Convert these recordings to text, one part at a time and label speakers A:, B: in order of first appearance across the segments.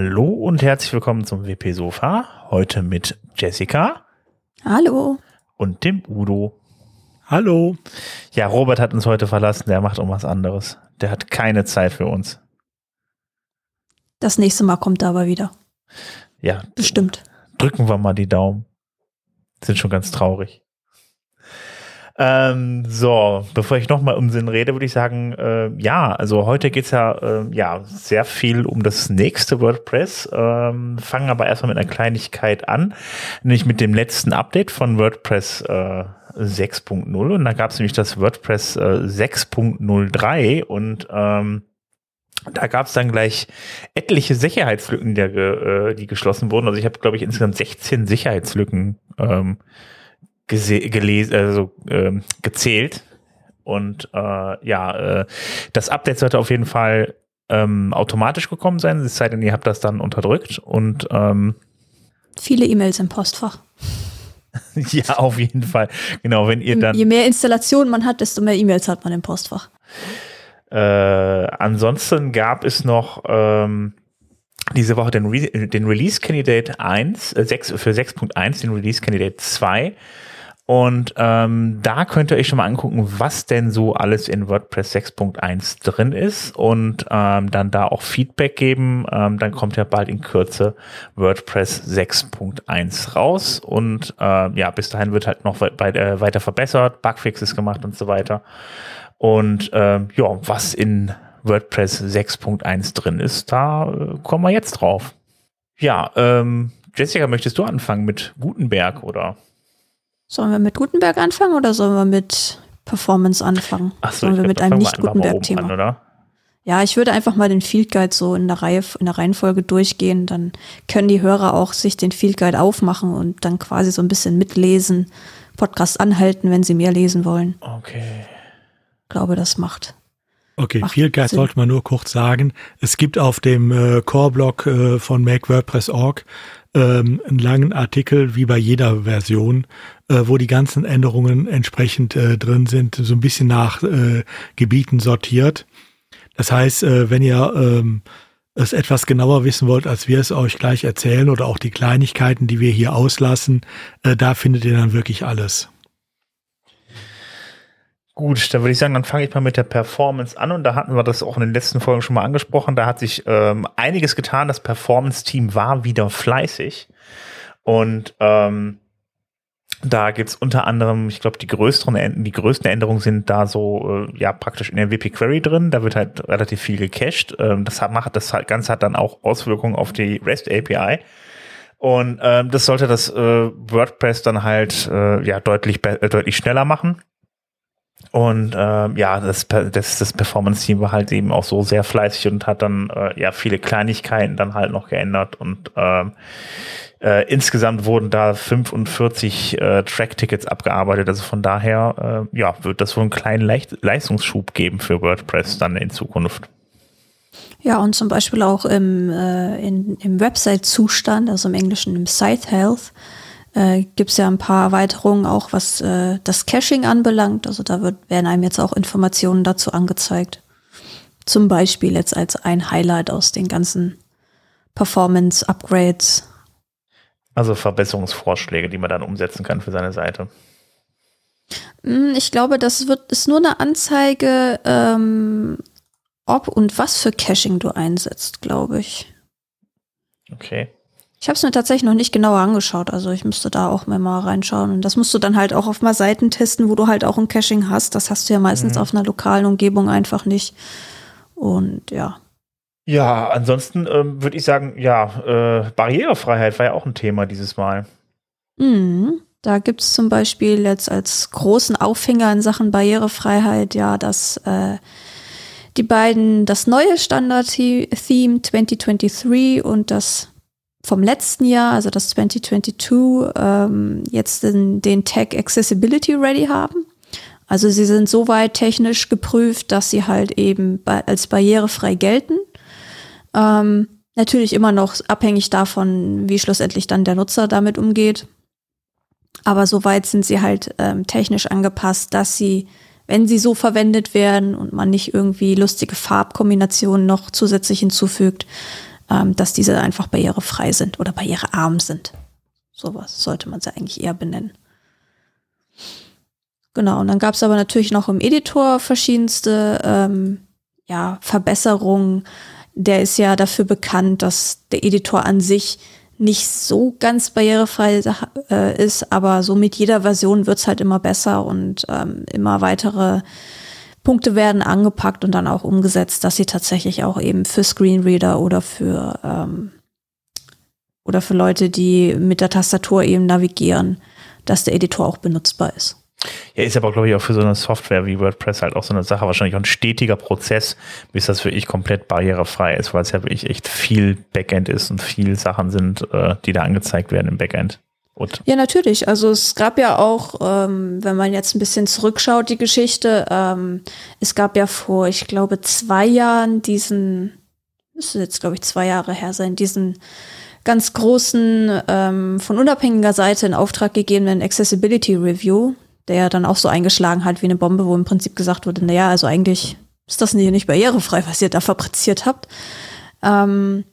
A: Hallo und herzlich willkommen zum WP Sofa. Heute mit Jessica.
B: Hallo.
A: Und dem Udo.
C: Hallo.
A: Ja, Robert hat uns heute verlassen. Der macht um was anderes. Der hat keine Zeit für uns.
B: Das nächste Mal kommt er aber wieder.
A: Ja.
B: Bestimmt.
A: Drücken wir mal die Daumen. Sind schon ganz traurig. Ähm, so, bevor ich nochmal um Sinn rede, würde ich sagen, äh, ja, also heute geht's ja, äh, ja sehr viel um das nächste WordPress. Ähm, fangen aber erstmal mit einer Kleinigkeit an, nämlich mit dem letzten Update von WordPress äh, 6.0 und da gab es nämlich das WordPress äh, 6.03 und ähm, da gab es dann gleich etliche Sicherheitslücken, die, äh, die geschlossen wurden. Also ich habe, glaube ich, insgesamt 16 Sicherheitslücken ähm, gelesen, also ähm, gezählt. Und äh, ja, äh, das Update sollte auf jeden Fall ähm, automatisch gekommen sein, es sei denn, ihr habt das dann unterdrückt. Und ähm,
B: viele E-Mails im Postfach.
A: ja, auf jeden Fall. Genau, wenn ihr dann.
B: Je mehr Installationen man hat, desto mehr E-Mails hat man im Postfach.
A: Äh, ansonsten gab es noch ähm, diese Woche den, Re den Release Candidate 1, äh, 6, für 6.1, den Release Candidate 2 und ähm, da könnt ihr euch schon mal angucken, was denn so alles in WordPress 6.1 drin ist und ähm, dann da auch Feedback geben. Ähm, dann kommt ja bald in Kürze WordPress 6.1 raus und äh, ja, bis dahin wird halt noch we äh, weiter verbessert, Bugfixes gemacht und so weiter. Und äh, ja, was in WordPress 6.1 drin ist, da äh, kommen wir jetzt drauf. Ja, ähm, Jessica, möchtest du anfangen mit Gutenberg oder?
B: Sollen wir mit Gutenberg anfangen oder sollen wir mit Performance anfangen?
A: Ach so,
B: sollen wir mit einem nicht
A: Gutenberg-Thema? oder?
B: Ja, ich würde einfach mal den Field Guide so in der Reihe, in der Reihenfolge durchgehen. Dann können die Hörer auch sich den Field Guide aufmachen und dann quasi so ein bisschen mitlesen, Podcast anhalten, wenn sie mehr lesen wollen.
A: Okay.
B: Ich glaube, das macht.
C: Okay, macht Field Guide Sinn. sollte man nur kurz sagen. Es gibt auf dem äh, Core-Blog äh, von MakeWordPress.org ähm, einen langen Artikel, wie bei jeder Version, äh, wo die ganzen Änderungen entsprechend äh, drin sind, so ein bisschen nach äh, Gebieten sortiert. Das heißt, äh, wenn ihr ähm, es etwas genauer wissen wollt, als wir es euch gleich erzählen oder auch die Kleinigkeiten, die wir hier auslassen, äh, da findet ihr dann wirklich alles.
A: Gut, dann würde ich sagen, dann fange ich mal mit der Performance an und da hatten wir das auch in den letzten Folgen schon mal angesprochen. Da hat sich ähm, einiges getan. Das Performance-Team war wieder fleißig und ähm, da gibt's unter anderem, ich glaube, die größeren, die größten Änderungen sind da so, äh, ja, praktisch in der WP Query drin. Da wird halt relativ viel gecached. Ähm, das hat, macht, das Ganze hat dann auch Auswirkungen auf die REST API. Und ähm, das sollte das äh, WordPress dann halt äh, ja deutlich äh, deutlich schneller machen. Und äh, ja, das, das, das Performance-Team war halt eben auch so sehr fleißig und hat dann äh, ja viele Kleinigkeiten dann halt noch geändert und ähm, äh, insgesamt wurden da 45 äh, Track-Tickets abgearbeitet. Also von daher, äh, ja, wird das wohl einen kleinen Leicht Leistungsschub geben für WordPress dann in Zukunft.
B: Ja, und zum Beispiel auch im, äh, im Website-Zustand, also im Englischen im Site Health, äh, gibt es ja ein paar Erweiterungen, auch was äh, das Caching anbelangt. Also da wird, werden einem jetzt auch Informationen dazu angezeigt. Zum Beispiel jetzt als ein Highlight aus den ganzen Performance-Upgrades
A: also Verbesserungsvorschläge, die man dann umsetzen kann für seine Seite.
B: Hm, ich glaube, das wird ist nur eine Anzeige, ähm, ob und was für Caching du einsetzt, glaube ich.
A: Okay.
B: Ich habe es mir tatsächlich noch nicht genauer angeschaut, also ich müsste da auch mal reinschauen. Und das musst du dann halt auch auf mal Seiten testen, wo du halt auch ein Caching hast. Das hast du ja meistens mhm. auf einer lokalen Umgebung einfach nicht. Und ja.
A: Ja, ansonsten ähm, würde ich sagen, ja, äh, Barrierefreiheit war ja auch ein Thema dieses Mal.
B: Mhm. Da gibt es zum Beispiel jetzt als großen Aufhänger in Sachen Barrierefreiheit ja, dass äh, die beiden, das neue Standard-Theme 2023 und das vom letzten Jahr, also das 2022, ähm, jetzt den, den Tag Accessibility ready haben. Also sie sind soweit technisch geprüft, dass sie halt eben als barrierefrei gelten. Ähm, natürlich immer noch abhängig davon, wie schlussendlich dann der Nutzer damit umgeht. Aber soweit sind sie halt ähm, technisch angepasst, dass sie, wenn sie so verwendet werden und man nicht irgendwie lustige Farbkombinationen noch zusätzlich hinzufügt, ähm, dass diese einfach barrierefrei sind oder barrierearm sind. Sowas sollte man sie eigentlich eher benennen. Genau, und dann gab es aber natürlich noch im Editor verschiedenste ähm, ja, Verbesserungen. Der ist ja dafür bekannt, dass der Editor an sich nicht so ganz barrierefrei äh, ist, aber so mit jeder Version wird's halt immer besser und ähm, immer weitere Punkte werden angepackt und dann auch umgesetzt, dass sie tatsächlich auch eben für Screenreader oder für ähm, oder für Leute, die mit der Tastatur eben navigieren, dass der Editor auch benutzbar ist.
A: Ja, ist aber, glaube ich, auch für so eine Software wie WordPress halt auch so eine Sache, wahrscheinlich auch ein stetiger Prozess, bis das wirklich komplett barrierefrei ist, weil es ja wirklich echt viel Backend ist und viel Sachen sind, äh, die da angezeigt werden im Backend.
B: Und ja, natürlich. Also es gab ja auch, ähm, wenn man jetzt ein bisschen zurückschaut, die Geschichte, ähm, es gab ja vor, ich glaube, zwei Jahren diesen, müsste jetzt, glaube ich, zwei Jahre her sein, diesen ganz großen, ähm, von unabhängiger Seite in Auftrag gegebenen Accessibility Review, der ja dann auch so eingeschlagen hat wie eine Bombe, wo im Prinzip gesagt wurde, naja, also eigentlich ist das nicht, nicht barrierefrei, was ihr da fabriziert habt. Ähm,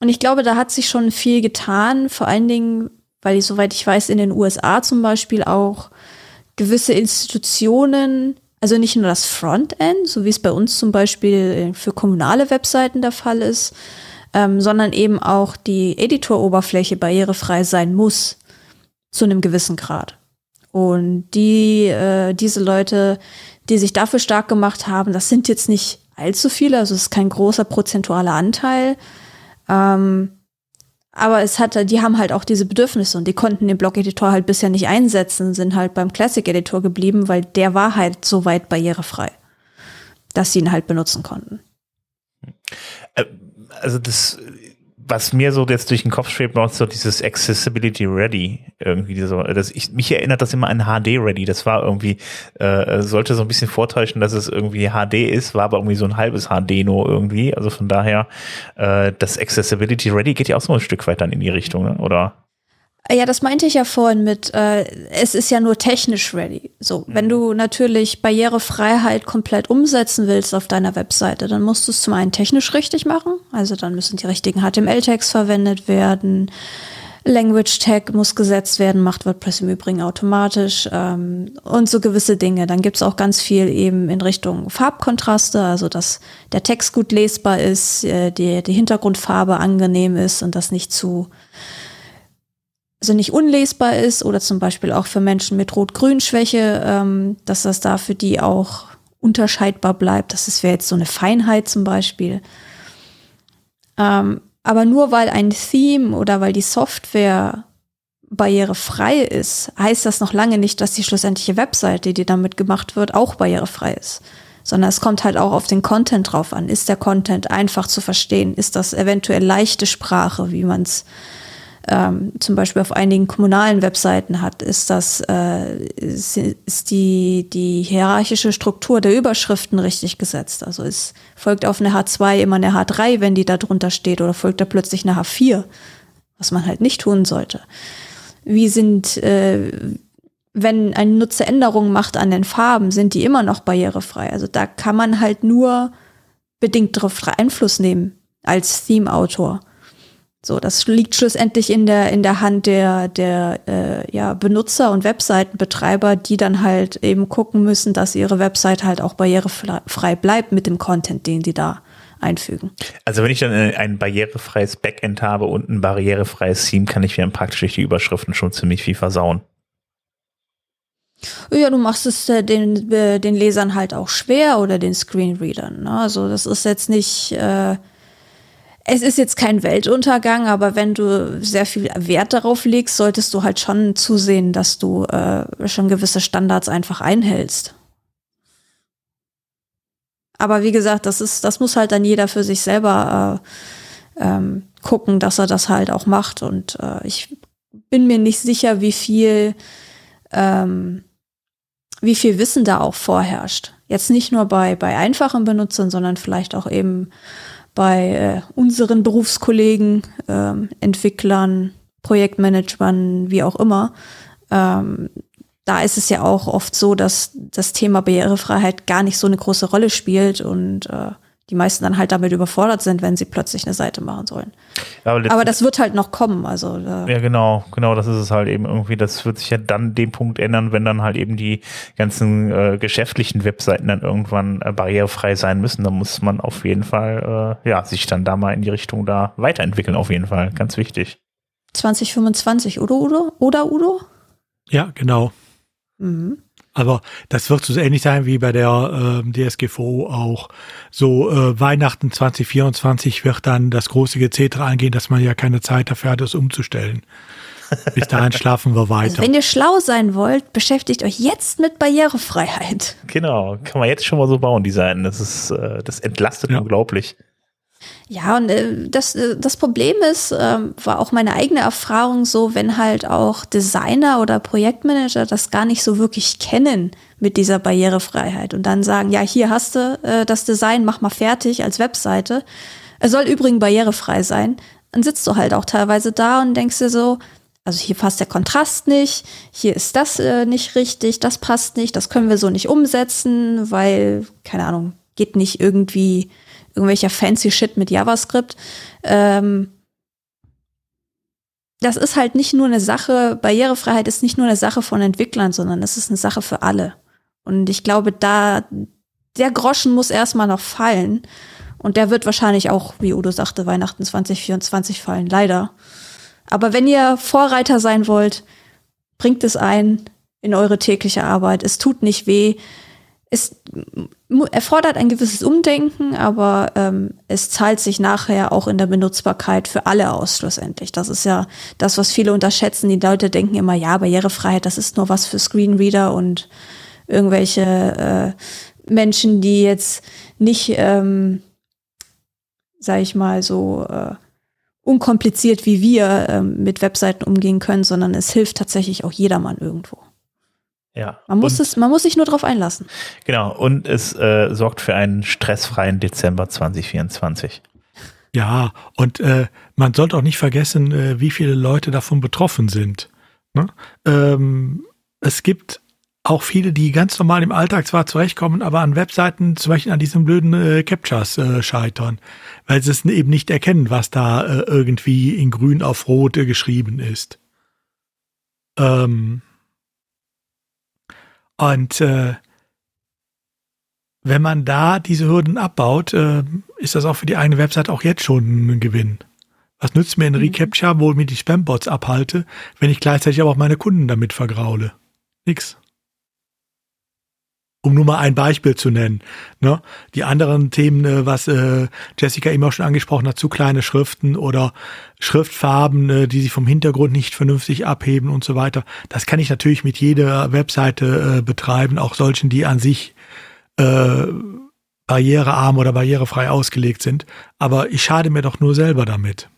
B: und ich glaube, da hat sich schon viel getan, vor allen Dingen, weil, soweit ich weiß, in den USA zum Beispiel auch gewisse Institutionen, also nicht nur das Frontend, so wie es bei uns zum Beispiel für kommunale Webseiten der Fall ist, ähm, sondern eben auch die Editoroberfläche barrierefrei sein muss, zu einem gewissen Grad. Und die, äh, diese Leute, die sich dafür stark gemacht haben, das sind jetzt nicht allzu viele, also es ist kein großer prozentualer Anteil. Ähm, aber es hatte, die haben halt auch diese Bedürfnisse und die konnten den Blog-Editor halt bisher nicht einsetzen, sind halt beim Classic-Editor geblieben, weil der war halt so weit barrierefrei, dass sie ihn halt benutzen konnten.
A: Äh, also das was mir so jetzt durch den Kopf schwebt, noch so dieses Accessibility Ready irgendwie. So, das, ich, mich erinnert das immer an HD Ready. Das war irgendwie, äh, sollte so ein bisschen vortäuschen, dass es irgendwie HD ist, war aber irgendwie so ein halbes HD nur irgendwie. Also von daher, äh, das Accessibility Ready geht ja auch so ein Stück weit dann in die Richtung, ne? oder?
B: Ja, das meinte ich ja vorhin mit, äh, es ist ja nur technisch ready. So, wenn du natürlich Barrierefreiheit komplett umsetzen willst auf deiner Webseite, dann musst du es zum einen technisch richtig machen. Also dann müssen die richtigen HTML-Tags verwendet werden. Language Tag muss gesetzt werden, macht WordPress im Übrigen automatisch ähm, und so gewisse Dinge. Dann gibt's auch ganz viel eben in Richtung Farbkontraste, also dass der Text gut lesbar ist, äh, die, die Hintergrundfarbe angenehm ist und das nicht zu also nicht unlesbar ist oder zum Beispiel auch für Menschen mit Rot-Grün-Schwäche, ähm, dass das da für die auch unterscheidbar bleibt. Das wäre jetzt so eine Feinheit zum Beispiel. Ähm, aber nur weil ein Theme oder weil die Software barrierefrei ist, heißt das noch lange nicht, dass die schlussendliche Webseite, die damit gemacht wird, auch barrierefrei ist. Sondern es kommt halt auch auf den Content drauf an. Ist der Content einfach zu verstehen? Ist das eventuell leichte Sprache, wie man es ähm, zum Beispiel auf einigen kommunalen Webseiten hat, ist das äh, ist, ist die die hierarchische Struktur der Überschriften richtig gesetzt. Also es folgt auf eine H2 immer eine H3, wenn die da drunter steht, oder folgt da plötzlich eine H4, was man halt nicht tun sollte. Wie sind äh, wenn ein Nutzer Änderungen macht an den Farben, sind die immer noch barrierefrei. Also da kann man halt nur bedingt darauf Einfluss nehmen als Theme-Autor. So, das liegt schlussendlich in der, in der Hand der, der äh, ja, Benutzer und Webseitenbetreiber, die dann halt eben gucken müssen, dass ihre Website halt auch barrierefrei bleibt mit dem Content, den sie da einfügen.
A: Also wenn ich dann ein barrierefreies Backend habe und ein barrierefreies Theme, kann ich mir praktisch durch die Überschriften schon ziemlich viel versauen.
B: Ja, du machst es äh, den, äh, den Lesern halt auch schwer oder den Screenreadern. Ne? Also das ist jetzt nicht äh, es ist jetzt kein Weltuntergang, aber wenn du sehr viel Wert darauf legst, solltest du halt schon zusehen, dass du äh, schon gewisse Standards einfach einhältst. Aber wie gesagt, das ist, das muss halt dann jeder für sich selber äh, ähm, gucken, dass er das halt auch macht. Und äh, ich bin mir nicht sicher, wie viel, ähm, wie viel Wissen da auch vorherrscht. Jetzt nicht nur bei, bei einfachen Benutzern, sondern vielleicht auch eben bei äh, unseren Berufskollegen, ähm, Entwicklern, Projektmanagern, wie auch immer. Ähm, da ist es ja auch oft so, dass das Thema Barrierefreiheit gar nicht so eine große Rolle spielt und äh, die meisten dann halt damit überfordert sind, wenn sie plötzlich eine Seite machen sollen. Ja, aber, aber, das wird halt noch kommen. Also,
A: ja, genau, genau, das ist es halt eben irgendwie. Das wird sich ja dann den Punkt ändern, wenn dann halt eben die ganzen äh, geschäftlichen Webseiten dann irgendwann äh, barrierefrei sein müssen. Da muss man auf jeden Fall, äh, ja, sich dann da mal in die Richtung da weiterentwickeln, auf jeden Fall. Ganz wichtig.
B: 2025, oder Udo? Oder Udo?
C: Ja, genau. Mhm. Aber das wird so ähnlich sein wie bei der äh, DSGVO auch. So äh, Weihnachten 2024 wird dann das große Gezeter angehen, dass man ja keine Zeit dafür hat, es umzustellen. Bis dahin schlafen wir weiter. Also
B: wenn ihr schlau sein wollt, beschäftigt euch jetzt mit Barrierefreiheit.
A: Genau, kann man jetzt schon mal so bauen, die Seiten. Das ist, äh, das entlastet ja. unglaublich.
B: Ja, und äh, das, äh, das Problem ist, äh, war auch meine eigene Erfahrung so, wenn halt auch Designer oder Projektmanager das gar nicht so wirklich kennen mit dieser Barrierefreiheit und dann sagen, ja, hier hast du äh, das Design, mach mal fertig als Webseite. Es soll übrigens barrierefrei sein. Dann sitzt du halt auch teilweise da und denkst dir so, also hier passt der Kontrast nicht, hier ist das äh, nicht richtig, das passt nicht, das können wir so nicht umsetzen, weil, keine Ahnung, geht nicht irgendwie irgendwelcher fancy Shit mit JavaScript. Ähm, das ist halt nicht nur eine Sache, Barrierefreiheit ist nicht nur eine Sache von Entwicklern, sondern es ist eine Sache für alle. Und ich glaube, da, der Groschen muss erstmal noch fallen. Und der wird wahrscheinlich auch, wie Udo sagte, Weihnachten 2024 fallen, leider. Aber wenn ihr Vorreiter sein wollt, bringt es ein in eure tägliche Arbeit. Es tut nicht weh es erfordert ein gewisses Umdenken, aber ähm, es zahlt sich nachher auch in der Benutzbarkeit für alle aus, schlussendlich. Das ist ja das, was viele unterschätzen. Die Leute denken immer, ja, Barrierefreiheit, das ist nur was für Screenreader und irgendwelche äh, Menschen, die jetzt nicht, ähm, sag ich mal, so äh, unkompliziert wie wir äh, mit Webseiten umgehen können, sondern es hilft tatsächlich auch jedermann irgendwo.
A: Ja.
B: Man muss, und, es, man muss sich nur darauf einlassen.
A: Genau, und es äh, sorgt für einen stressfreien Dezember 2024.
C: Ja, und äh, man sollte auch nicht vergessen, äh, wie viele Leute davon betroffen sind. Ne? Ähm, es gibt auch viele, die ganz normal im Alltag zwar zurechtkommen, aber an Webseiten zum Beispiel an diesen blöden äh, Captchas äh, scheitern, weil sie es eben nicht erkennen, was da äh, irgendwie in grün auf rot äh, geschrieben ist. Ähm, und äh, wenn man da diese Hürden abbaut, äh, ist das auch für die eigene Website auch jetzt schon ein Gewinn. Was nützt mir ein mhm. Recapture, wo ich mir die Spambots abhalte, wenn ich gleichzeitig aber auch meine Kunden damit vergraule? Nix um nur mal ein Beispiel zu nennen. Ne? Die anderen Themen, äh, was äh, Jessica eben auch schon angesprochen hat, zu kleine Schriften oder Schriftfarben, äh, die sich vom Hintergrund nicht vernünftig abheben und so weiter. Das kann ich natürlich mit jeder Webseite äh, betreiben, auch solchen, die an sich äh, barrierearm oder barrierefrei ausgelegt sind. Aber ich schade mir doch nur selber damit.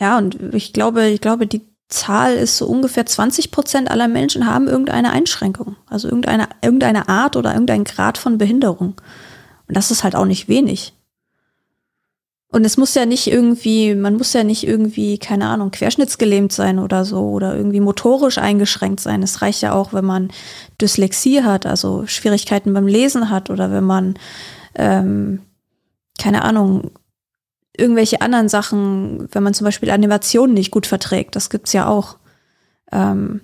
B: Ja, und ich glaube, ich glaube, die Zahl ist so ungefähr 20 Prozent aller Menschen haben irgendeine Einschränkung, also irgendeine, irgendeine Art oder irgendein Grad von Behinderung. Und das ist halt auch nicht wenig. Und es muss ja nicht irgendwie, man muss ja nicht irgendwie, keine Ahnung, querschnittsgelähmt sein oder so oder irgendwie motorisch eingeschränkt sein. Es reicht ja auch, wenn man Dyslexie hat, also Schwierigkeiten beim Lesen hat oder wenn man, ähm, keine Ahnung, irgendwelche anderen Sachen, wenn man zum Beispiel Animationen nicht gut verträgt, das gibt's ja auch. Ähm,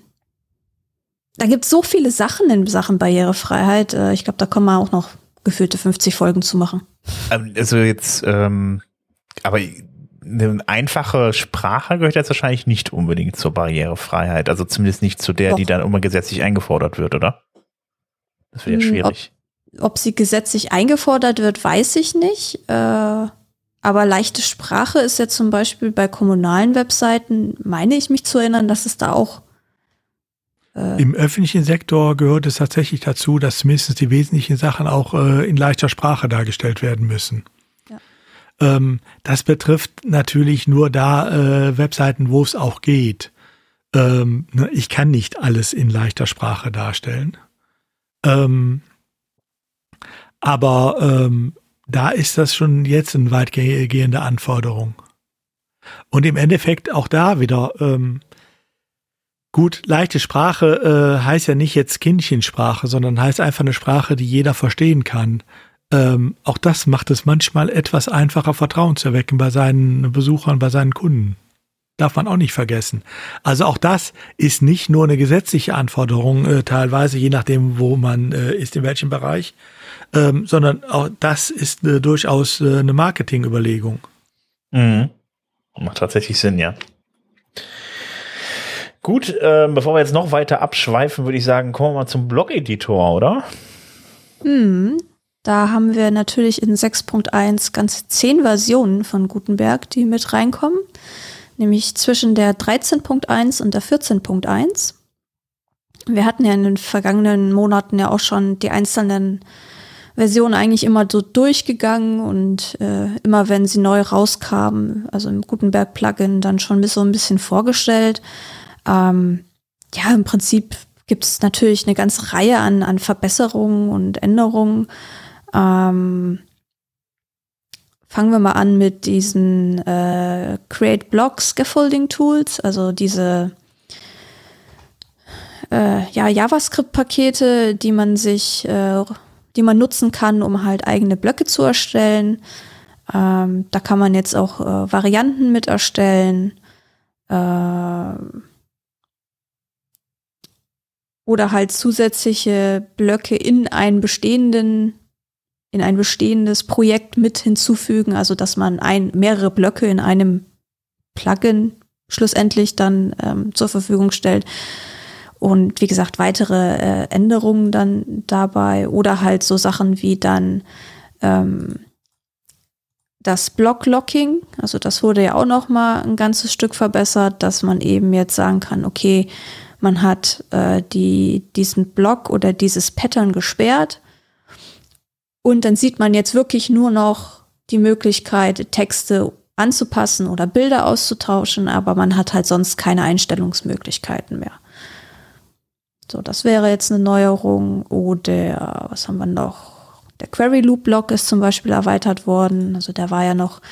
B: da gibt's so viele Sachen in Sachen Barrierefreiheit. Äh, ich glaube, da kommen wir auch noch gefühlte 50 Folgen zu machen.
A: Ähm, also jetzt, ähm, aber eine einfache Sprache gehört jetzt wahrscheinlich nicht unbedingt zur Barrierefreiheit. Also zumindest nicht zu der, Doch. die dann immer gesetzlich eingefordert wird, oder? Das wäre ja hm, schwierig.
B: Ob, ob, sie gesetzlich eingefordert wird, weiß ich nicht. Äh, aber leichte Sprache ist ja zum Beispiel bei kommunalen Webseiten, meine ich mich zu erinnern, dass es da auch.
C: Äh Im öffentlichen Sektor gehört es tatsächlich dazu, dass mindestens die wesentlichen Sachen auch äh, in leichter Sprache dargestellt werden müssen. Ja. Ähm, das betrifft natürlich nur da äh, Webseiten, wo es auch geht. Ähm, ne, ich kann nicht alles in leichter Sprache darstellen. Ähm, aber ähm, da ist das schon jetzt eine weitgehende Anforderung. Und im Endeffekt auch da wieder, ähm, Gut, leichte Sprache äh, heißt ja nicht jetzt Kindchensprache, sondern heißt einfach eine Sprache, die jeder verstehen kann. Ähm, auch das macht es manchmal etwas einfacher, Vertrauen zu erwecken bei seinen Besuchern, bei seinen Kunden. Darf man auch nicht vergessen. Also auch das ist nicht nur eine gesetzliche Anforderung, äh, teilweise, je nachdem, wo man äh, ist, in welchem Bereich, ähm, sondern auch das ist äh, durchaus äh, eine Marketingüberlegung.
A: Mhm. Macht tatsächlich Sinn, ja. Gut, äh, bevor wir jetzt noch weiter abschweifen, würde ich sagen, kommen wir mal zum Blog-Editor, oder?
B: Hm, da haben wir natürlich in 6.1 ganze zehn Versionen von Gutenberg, die mit reinkommen. Nämlich zwischen der 13.1 und der 14.1. Wir hatten ja in den vergangenen Monaten ja auch schon die einzelnen Versionen eigentlich immer so durchgegangen und äh, immer wenn sie neu rauskamen, also im Gutenberg-Plugin dann schon so ein bisschen vorgestellt. Ähm, ja, im Prinzip gibt es natürlich eine ganze Reihe an, an Verbesserungen und Änderungen. Ähm, fangen wir mal an mit diesen äh, Create Block Scaffolding Tools, also diese äh, ja, JavaScript-Pakete, die man sich, äh, die man nutzen kann, um halt eigene Blöcke zu erstellen. Ähm, da kann man jetzt auch äh, Varianten mit erstellen. Ähm, oder halt zusätzliche Blöcke in einen bestehenden in ein bestehendes Projekt mit hinzufügen, also dass man ein, mehrere Blöcke in einem Plugin schlussendlich dann ähm, zur Verfügung stellt. Und wie gesagt, weitere äh, Änderungen dann dabei oder halt so Sachen wie dann ähm, das Block-Locking, also das wurde ja auch noch mal ein ganzes Stück verbessert, dass man eben jetzt sagen kann, okay, man hat äh, die, diesen Block oder dieses Pattern gesperrt und dann sieht man jetzt wirklich nur noch die Möglichkeit, Texte anzupassen oder Bilder auszutauschen, aber man hat halt sonst keine Einstellungsmöglichkeiten mehr. So, das wäre jetzt eine Neuerung. Oder was haben wir noch? Der Query Loop Block ist zum Beispiel erweitert worden. Also der war ja noch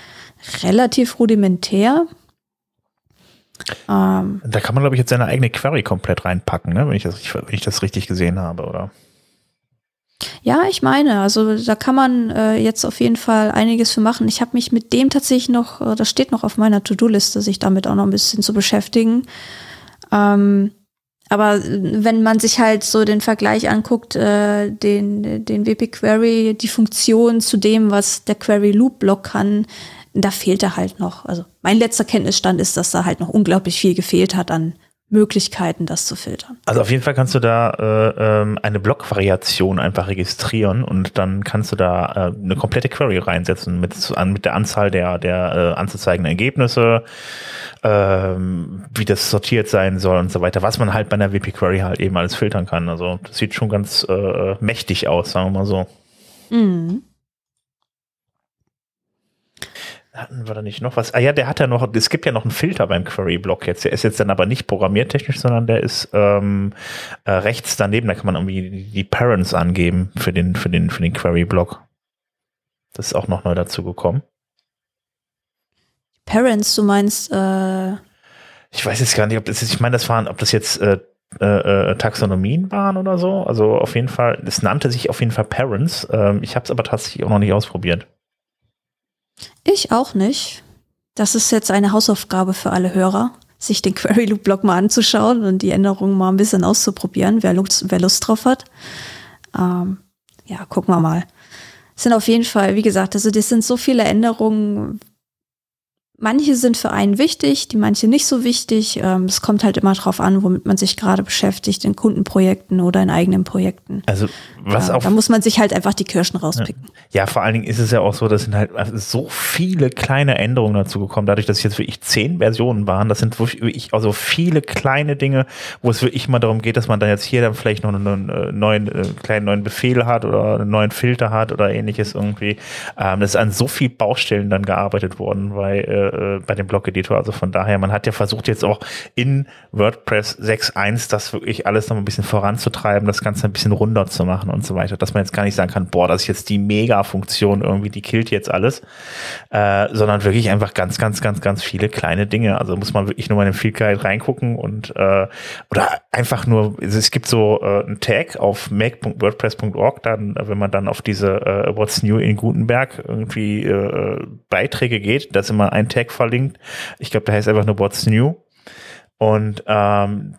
B: relativ rudimentär.
A: Ähm, da kann man, glaube ich, jetzt seine eigene Query komplett reinpacken, ne? wenn, ich das, wenn ich das richtig gesehen habe, oder?
B: Ja, ich meine, also da kann man äh, jetzt auf jeden Fall einiges für machen. Ich habe mich mit dem tatsächlich noch, äh, das steht noch auf meiner To-Do-Liste, sich damit auch noch ein bisschen zu beschäftigen. Ähm, aber wenn man sich halt so den Vergleich anguckt, äh, den, den WP Query, die Funktion zu dem, was der Query Loop Block kann, da fehlt er halt noch. Also mein letzter Kenntnisstand ist, dass da halt noch unglaublich viel gefehlt hat an Möglichkeiten, das zu filtern.
A: Also auf jeden Fall kannst du da äh, ähm, eine Blockvariation einfach registrieren und dann kannst du da äh, eine komplette Query reinsetzen mit, mit der Anzahl der, der äh, anzuzeigenden Ergebnisse, ähm, wie das sortiert sein soll und so weiter, was man halt bei einer WP Query halt eben alles filtern kann. Also das sieht schon ganz äh, mächtig aus, sagen wir mal so. Mhm. Hatten wir da nicht noch was? Ah ja, der hat ja noch, es gibt ja noch einen Filter beim Query-Block jetzt. Der ist jetzt dann aber nicht programmiertechnisch, sondern der ist ähm, äh, rechts daneben. Da kann man irgendwie die, Parents angeben für den, für den, für den Query-Block. Das ist auch noch neu dazu gekommen.
B: Parents, du meinst, äh
A: Ich weiß jetzt gar nicht, ob das ist, ich meine, das waren, ob das jetzt äh, äh, äh, Taxonomien waren oder so. Also auf jeden Fall, es nannte sich auf jeden Fall Parents. Ähm, ich habe es aber tatsächlich auch noch nicht ausprobiert.
B: Ich auch nicht. Das ist jetzt eine Hausaufgabe für alle Hörer, sich den Query Loop Blog mal anzuschauen und die Änderungen mal ein bisschen auszuprobieren, wer Lust, wer Lust drauf hat. Ähm, ja, gucken wir mal. Es sind auf jeden Fall, wie gesagt, also das sind so viele Änderungen, Manche sind für einen wichtig, die manche nicht so wichtig. Ähm, es kommt halt immer drauf an, womit man sich gerade beschäftigt, in Kundenprojekten oder in eigenen Projekten.
A: Also was auch.
B: Da muss man sich halt einfach die Kirschen rauspicken.
A: Ja. ja, vor allen Dingen ist es ja auch so, dass sind halt so viele kleine Änderungen dazu gekommen, dadurch, dass es jetzt wirklich zehn Versionen waren. Das sind wirklich also viele kleine Dinge, wo es wirklich mal darum geht, dass man dann jetzt hier dann vielleicht noch einen, äh, neuen, äh, kleinen neuen Befehl hat oder einen neuen Filter hat oder ähnliches irgendwie. Ähm, das ist an so viel Baustellen dann gearbeitet worden, weil äh, äh, bei dem Blog-Editor. Also von daher, man hat ja versucht jetzt auch in WordPress 6.1 das wirklich alles noch ein bisschen voranzutreiben, das Ganze ein bisschen runder zu machen und so weiter, dass man jetzt gar nicht sagen kann, boah, das ist jetzt die Mega-Funktion irgendwie, die killt jetzt alles, äh, sondern wirklich einfach ganz, ganz, ganz, ganz viele kleine Dinge. Also muss man wirklich nur mal in den Field Guide reingucken und äh, oder einfach nur, es gibt so äh, einen Tag auf make.wordpress.org, dann, wenn man dann auf diese äh, What's New in Gutenberg irgendwie äh, Beiträge geht, da ist immer ein Tag verlinkt. Ich glaube, der heißt einfach nur What's New. Und ähm,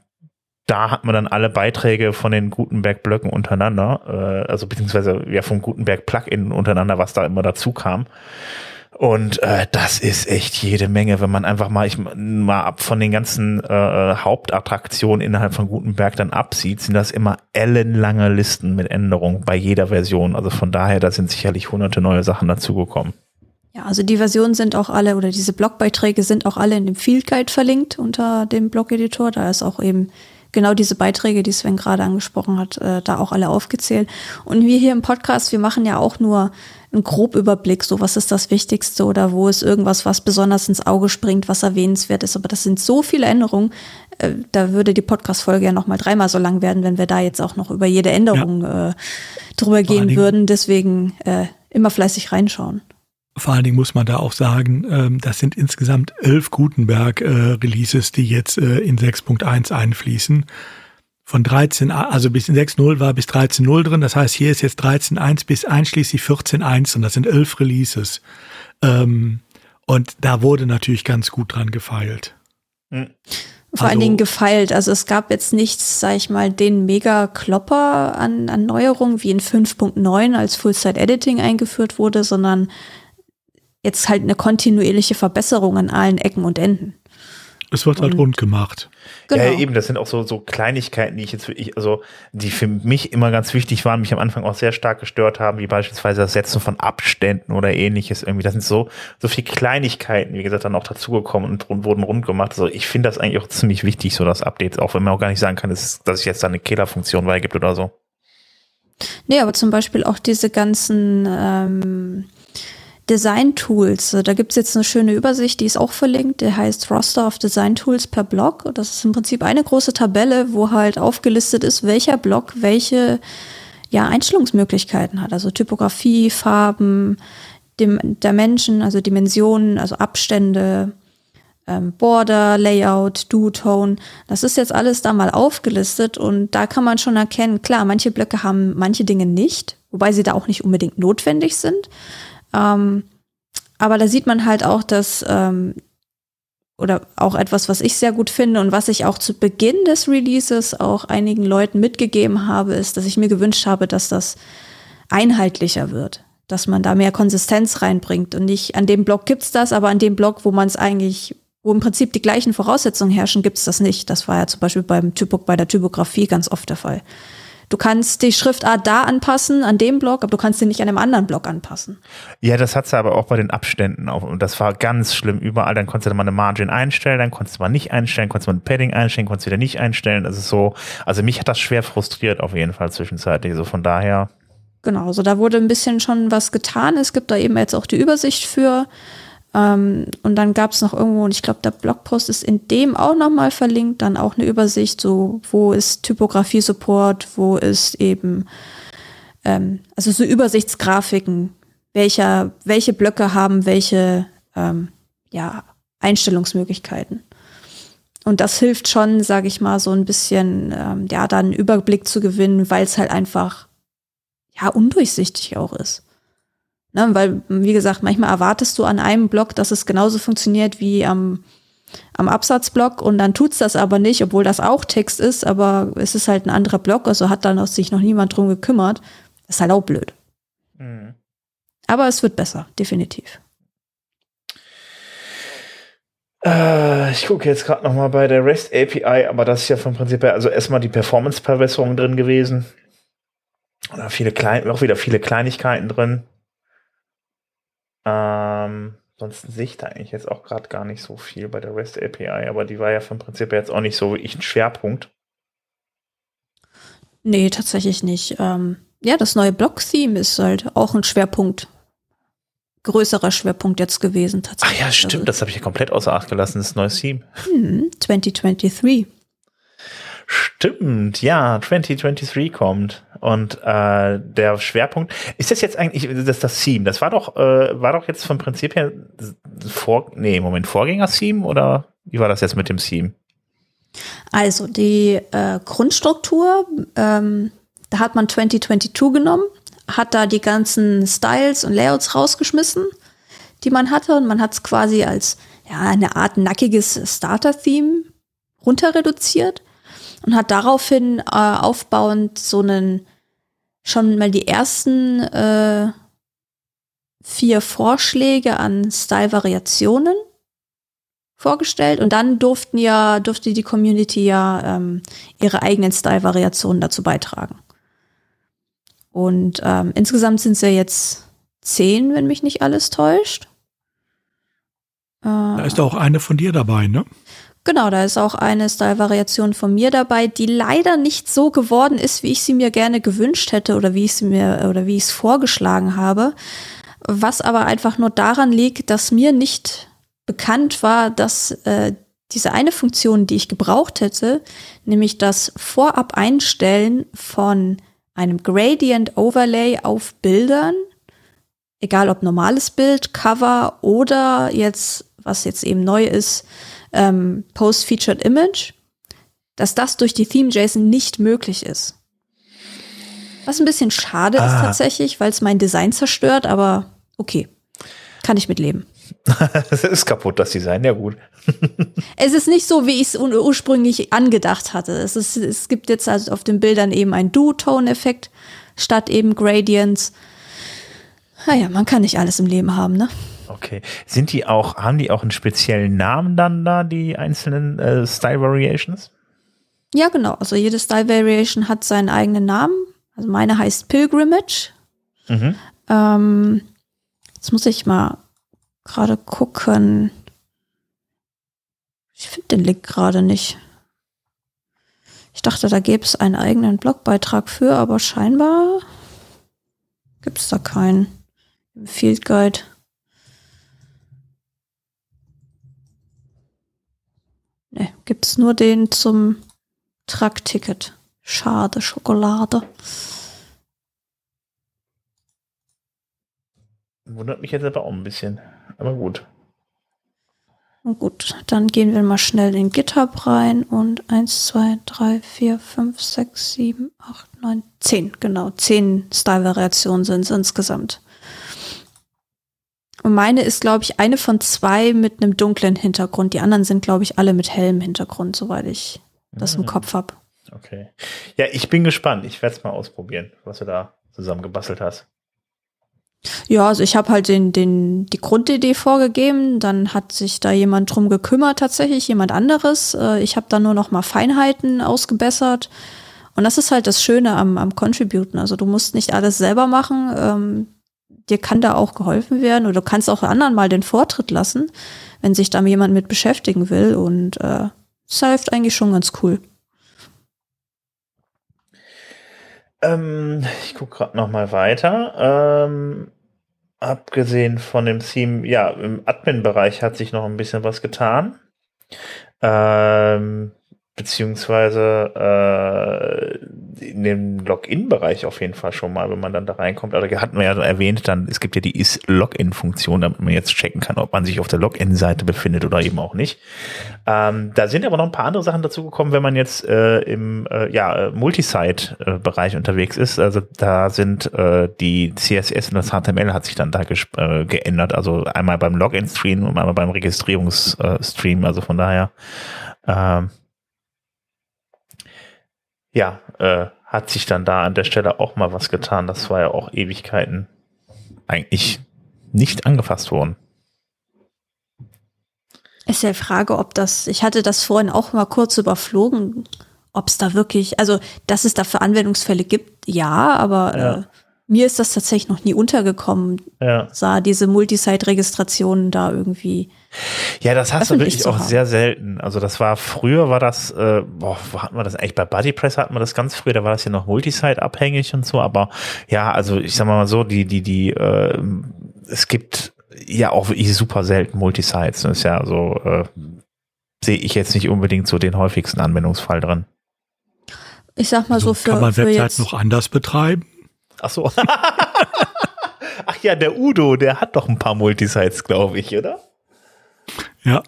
A: da hat man dann alle Beiträge von den Gutenberg-Blöcken untereinander, äh, also beziehungsweise ja vom Gutenberg-Plugin untereinander, was da immer dazu kam. Und äh, das ist echt jede Menge, wenn man einfach mal, ich, mal ab von den ganzen äh, Hauptattraktionen innerhalb von Gutenberg dann absieht, sind das immer ellenlange Listen mit Änderungen bei jeder Version. Also von daher, da sind sicherlich hunderte neue Sachen dazugekommen.
B: Ja, also die Versionen sind auch alle oder diese Blogbeiträge sind auch alle in dem Field Guide verlinkt unter dem Blog-Editor. Da ist auch eben genau diese Beiträge, die Sven gerade angesprochen hat, äh, da auch alle aufgezählt. Und wir hier im Podcast, wir machen ja auch nur einen Grobüberblick, so was ist das Wichtigste oder wo ist irgendwas, was besonders ins Auge springt, was erwähnenswert ist. Aber das sind so viele Änderungen, äh, da würde die Podcast-Folge ja noch mal dreimal so lang werden, wenn wir da jetzt auch noch über jede Änderung ja. äh, drüber Vor gehen würden. Deswegen äh, immer fleißig reinschauen.
C: Vor allen Dingen muss man da auch sagen, ähm, das sind insgesamt elf Gutenberg-Releases, äh, die jetzt äh, in 6.1 einfließen von 13, also bis in 6.0 war bis 13.0 drin. Das heißt, hier ist jetzt 13.1 bis einschließlich 14.1 und das sind elf Releases. Ähm, und da wurde natürlich ganz gut dran gefeilt.
B: Mhm. Vor also, allen Dingen gefeilt. Also es gab jetzt nichts, sag ich mal, den Mega-Klopper an, an Neuerungen, wie in 5.9 als Full-Site-Editing eingeführt wurde, sondern jetzt halt eine kontinuierliche Verbesserung an allen Ecken und Enden.
C: Es wird halt rund gemacht.
A: Genau. Ja, eben, das sind auch so, so Kleinigkeiten, die ich jetzt wirklich, also die für mich immer ganz wichtig waren, mich am Anfang auch sehr stark gestört haben, wie beispielsweise das Setzen von Abständen oder ähnliches irgendwie. Das sind so, so viele Kleinigkeiten, wie gesagt, dann auch dazugekommen und, und wurden rund gemacht. Also ich finde das eigentlich auch ziemlich wichtig, so das Updates, auch wenn man auch gar nicht sagen kann, dass, dass es jetzt da eine Killerfunktion beigibt oder so.
B: Nee, aber zum Beispiel auch diese ganzen ähm, Design-Tools. Da gibt's jetzt eine schöne Übersicht, die ist auch verlinkt. Der heißt Roster of Design Tools per Block. Das ist im Prinzip eine große Tabelle, wo halt aufgelistet ist, welcher Block welche ja, Einstellungsmöglichkeiten hat. Also Typografie, Farben, dem, der Menschen, also Dimensionen, also Abstände, ähm, Border, Layout, Do-Tone. Das ist jetzt alles da mal aufgelistet und da kann man schon erkennen, klar, manche Blöcke haben manche Dinge nicht, wobei sie da auch nicht unbedingt notwendig sind. Ähm, aber da sieht man halt auch, dass, ähm, oder auch etwas, was ich sehr gut finde und was ich auch zu Beginn des Releases auch einigen Leuten mitgegeben habe, ist, dass ich mir gewünscht habe, dass das einheitlicher wird. Dass man da mehr Konsistenz reinbringt. Und nicht an dem Block gibt's das, aber an dem Block, wo man es eigentlich, wo im Prinzip die gleichen Voraussetzungen herrschen, gibt's das nicht. Das war ja zum Beispiel beim Typo, bei der Typografie ganz oft der Fall. Du kannst die Schriftart da anpassen, an dem Block, aber du kannst sie nicht an einem anderen Block anpassen.
A: Ja, das hat sie aber auch bei den Abständen. Auch. Und das war ganz schlimm überall. Dann konntest du mal eine Margin einstellen, dann konntest du mal nicht einstellen, konntest du mal ein Padding einstellen, konntest du wieder nicht einstellen. Das ist so, also mich hat das schwer frustriert auf jeden Fall zwischenzeitlich. So von daher.
B: Genau, so also da wurde ein bisschen schon was getan. Es gibt da eben jetzt auch die Übersicht für. Ähm, und dann gab es noch irgendwo, und ich glaube, der Blogpost ist in dem auch nochmal verlinkt, dann auch eine Übersicht, so wo ist Typografie-Support, wo ist eben, ähm, also so Übersichtsgrafiken, welcher, welche Blöcke haben welche ähm, ja, Einstellungsmöglichkeiten. Und das hilft schon, sage ich mal, so ein bisschen, ähm, ja, da einen Überblick zu gewinnen, weil es halt einfach, ja, undurchsichtig auch ist. Ne, weil, wie gesagt, manchmal erwartest du an einem Block, dass es genauso funktioniert wie am, am Absatzblock und dann tut's das aber nicht, obwohl das auch Text ist, aber es ist halt ein anderer Block, also hat dann sich noch niemand drum gekümmert. Das ist halt auch blöd. Mhm. Aber es wird besser, definitiv.
A: Äh, ich gucke jetzt gerade noch mal bei der REST API, aber das ist ja vom Prinzip her, also erstmal die Performance-Verbesserung drin gewesen. Oder viele klein, auch wieder viele Kleinigkeiten drin. Ähm, ansonsten sehe ich da eigentlich jetzt auch gerade gar nicht so viel bei der REST API, aber die war ja vom Prinzip jetzt auch nicht so wirklich ein Schwerpunkt.
B: Nee, tatsächlich nicht. Ähm, ja, das neue Block-Theme ist halt auch ein Schwerpunkt. Größerer Schwerpunkt jetzt gewesen,
A: tatsächlich. Ach ja, stimmt, also, das habe ich ja komplett außer Acht gelassen, das neue Theme.
B: Hm, 2023.
A: Stimmt, ja, 2023 kommt. Und äh, der Schwerpunkt, ist das jetzt eigentlich, das das Theme, das war doch, äh, war doch jetzt vom Prinzip her vor, nee, Moment, Vorgänger-Theme oder wie war das jetzt mit dem Theme?
B: Also die äh, Grundstruktur, ähm, da hat man 2022 genommen, hat da die ganzen Styles und Layouts rausgeschmissen, die man hatte und man hat es quasi als ja, eine Art nackiges Starter-Theme runter reduziert und hat daraufhin äh, aufbauend so einen schon mal die ersten äh, vier Vorschläge an Style-Variationen vorgestellt und dann durften ja, durfte die Community ja ähm, ihre eigenen Style-Variationen dazu beitragen. Und ähm, insgesamt sind es ja jetzt zehn, wenn mich nicht alles täuscht.
C: Da ist auch eine von dir dabei, ne?
B: Genau, da ist auch eine Style-Variation von mir dabei, die leider nicht so geworden ist, wie ich sie mir gerne gewünscht hätte oder wie ich sie mir oder wie ich es vorgeschlagen habe. Was aber einfach nur daran liegt, dass mir nicht bekannt war, dass äh, diese eine Funktion, die ich gebraucht hätte, nämlich das Vorab Einstellen von einem Gradient Overlay auf Bildern, egal ob normales Bild, Cover oder jetzt, was jetzt eben neu ist, ähm, Post-Featured Image, dass das durch die Theme-JSON nicht möglich ist. Was ein bisschen schade ah. ist tatsächlich, weil es mein Design zerstört, aber okay, kann ich mitleben.
A: Es ist kaputt, das Design, ja gut.
B: es ist nicht so, wie ich es ursprünglich angedacht hatte. Es, ist, es gibt jetzt also auf den Bildern eben einen Duo-Tone-Effekt statt eben Gradients. Naja, man kann nicht alles im Leben haben, ne?
A: Okay. Sind die auch, haben die auch einen speziellen Namen dann da, die einzelnen äh, Style Variations?
B: Ja, genau. Also jede Style Variation hat seinen eigenen Namen. Also meine heißt Pilgrimage. Mhm. Ähm, jetzt muss ich mal gerade gucken. Ich finde den Link gerade nicht. Ich dachte, da gäbe es einen eigenen Blogbeitrag für, aber scheinbar gibt es da keinen. Im Field Guide. Ne, gibt es nur den zum Truck-Ticket. Schade, Schokolade.
A: Wundert mich jetzt aber auch ein bisschen. Aber gut.
B: Gut, dann gehen wir mal schnell in GitHub rein und 1, 2, 3, 4, 5, 6, 7, 8, 9, 10, genau, 10 Style-Variationen sind es insgesamt. Und meine ist, glaube ich, eine von zwei mit einem dunklen Hintergrund. Die anderen sind, glaube ich, alle mit hellem Hintergrund, soweit ich das im mhm. Kopf habe.
A: Okay. Ja, ich bin gespannt. Ich werde es mal ausprobieren, was du da zusammen gebastelt hast.
B: Ja, also ich habe halt den, den, die Grundidee vorgegeben, dann hat sich da jemand drum gekümmert, tatsächlich jemand anderes. Äh, ich habe da nur noch mal Feinheiten ausgebessert. Und das ist halt das Schöne am, am Contributen. Also du musst nicht alles selber machen. Dir kann da auch geholfen werden oder du kannst auch anderen mal den Vortritt lassen, wenn sich da jemand mit beschäftigen will. Und äh, das hilft eigentlich schon ganz cool.
A: Ähm, ich gucke gerade noch mal weiter. Ähm, abgesehen von dem Theme, ja, im Admin-Bereich hat sich noch ein bisschen was getan. Ähm, beziehungsweise äh, in dem Login-Bereich auf jeden Fall schon mal, wenn man dann da reinkommt. Da hatten wir ja erwähnt, dann es gibt ja die Is-Login-Funktion, damit man jetzt checken kann, ob man sich auf der Login-Seite befindet oder eben auch nicht. Ähm, da sind aber noch ein paar andere Sachen dazugekommen, wenn man jetzt äh, im äh, ja, Multisite-Bereich unterwegs ist. Also da sind äh, die CSS und das HTML hat sich dann da äh, geändert. Also einmal beim Login-Stream und einmal beim Registrierungsstream. Also von daher ähm, ja, äh, hat sich dann da an der Stelle auch mal was getan. Das war ja auch Ewigkeiten eigentlich nicht angefasst worden.
B: Ist ja die Frage, ob das, ich hatte das vorhin auch mal kurz überflogen, ob es da wirklich, also dass es da für Anwendungsfälle gibt, ja, aber ja. Äh, mir ist das tatsächlich noch nie untergekommen, ja. sah diese Multisite-Registrationen da irgendwie.
A: Ja, das hast du wirklich auch sehr selten. Also das war früher war das, äh, boah, wo hatten wir das eigentlich? Bei BuddyPress hatten wir das ganz früh, da war das ja noch Multisite abhängig und so, aber ja, also ich sag mal so, die, die, die, äh, es gibt ja auch wirklich super selten Multisites. Das ist ja so, äh, sehe ich jetzt nicht unbedingt so den häufigsten Anwendungsfall drin.
B: ich sag mal
C: Also
B: so für,
C: kann man
B: für
C: Websites
B: jetzt,
C: noch anders betreiben?
A: Ach so. Ach ja, der Udo, der hat doch ein paar Multisites, glaube ich, oder?
C: Ja.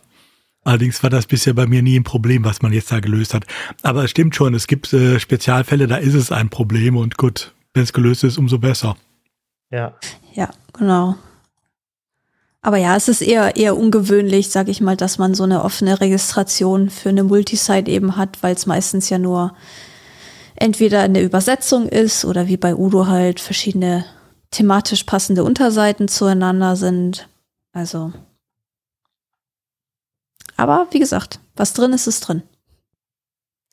C: Allerdings war das bisher bei mir nie ein Problem, was man jetzt da gelöst hat. Aber es stimmt schon, es gibt äh, Spezialfälle, da ist es ein Problem und gut, wenn es gelöst ist, umso besser.
A: Ja.
B: ja, genau. Aber ja, es ist eher, eher ungewöhnlich, sag ich mal, dass man so eine offene Registration für eine Multisite eben hat, weil es meistens ja nur entweder eine Übersetzung ist oder wie bei Udo halt verschiedene thematisch passende Unterseiten zueinander sind. Also. Aber wie gesagt, was drin ist, ist drin.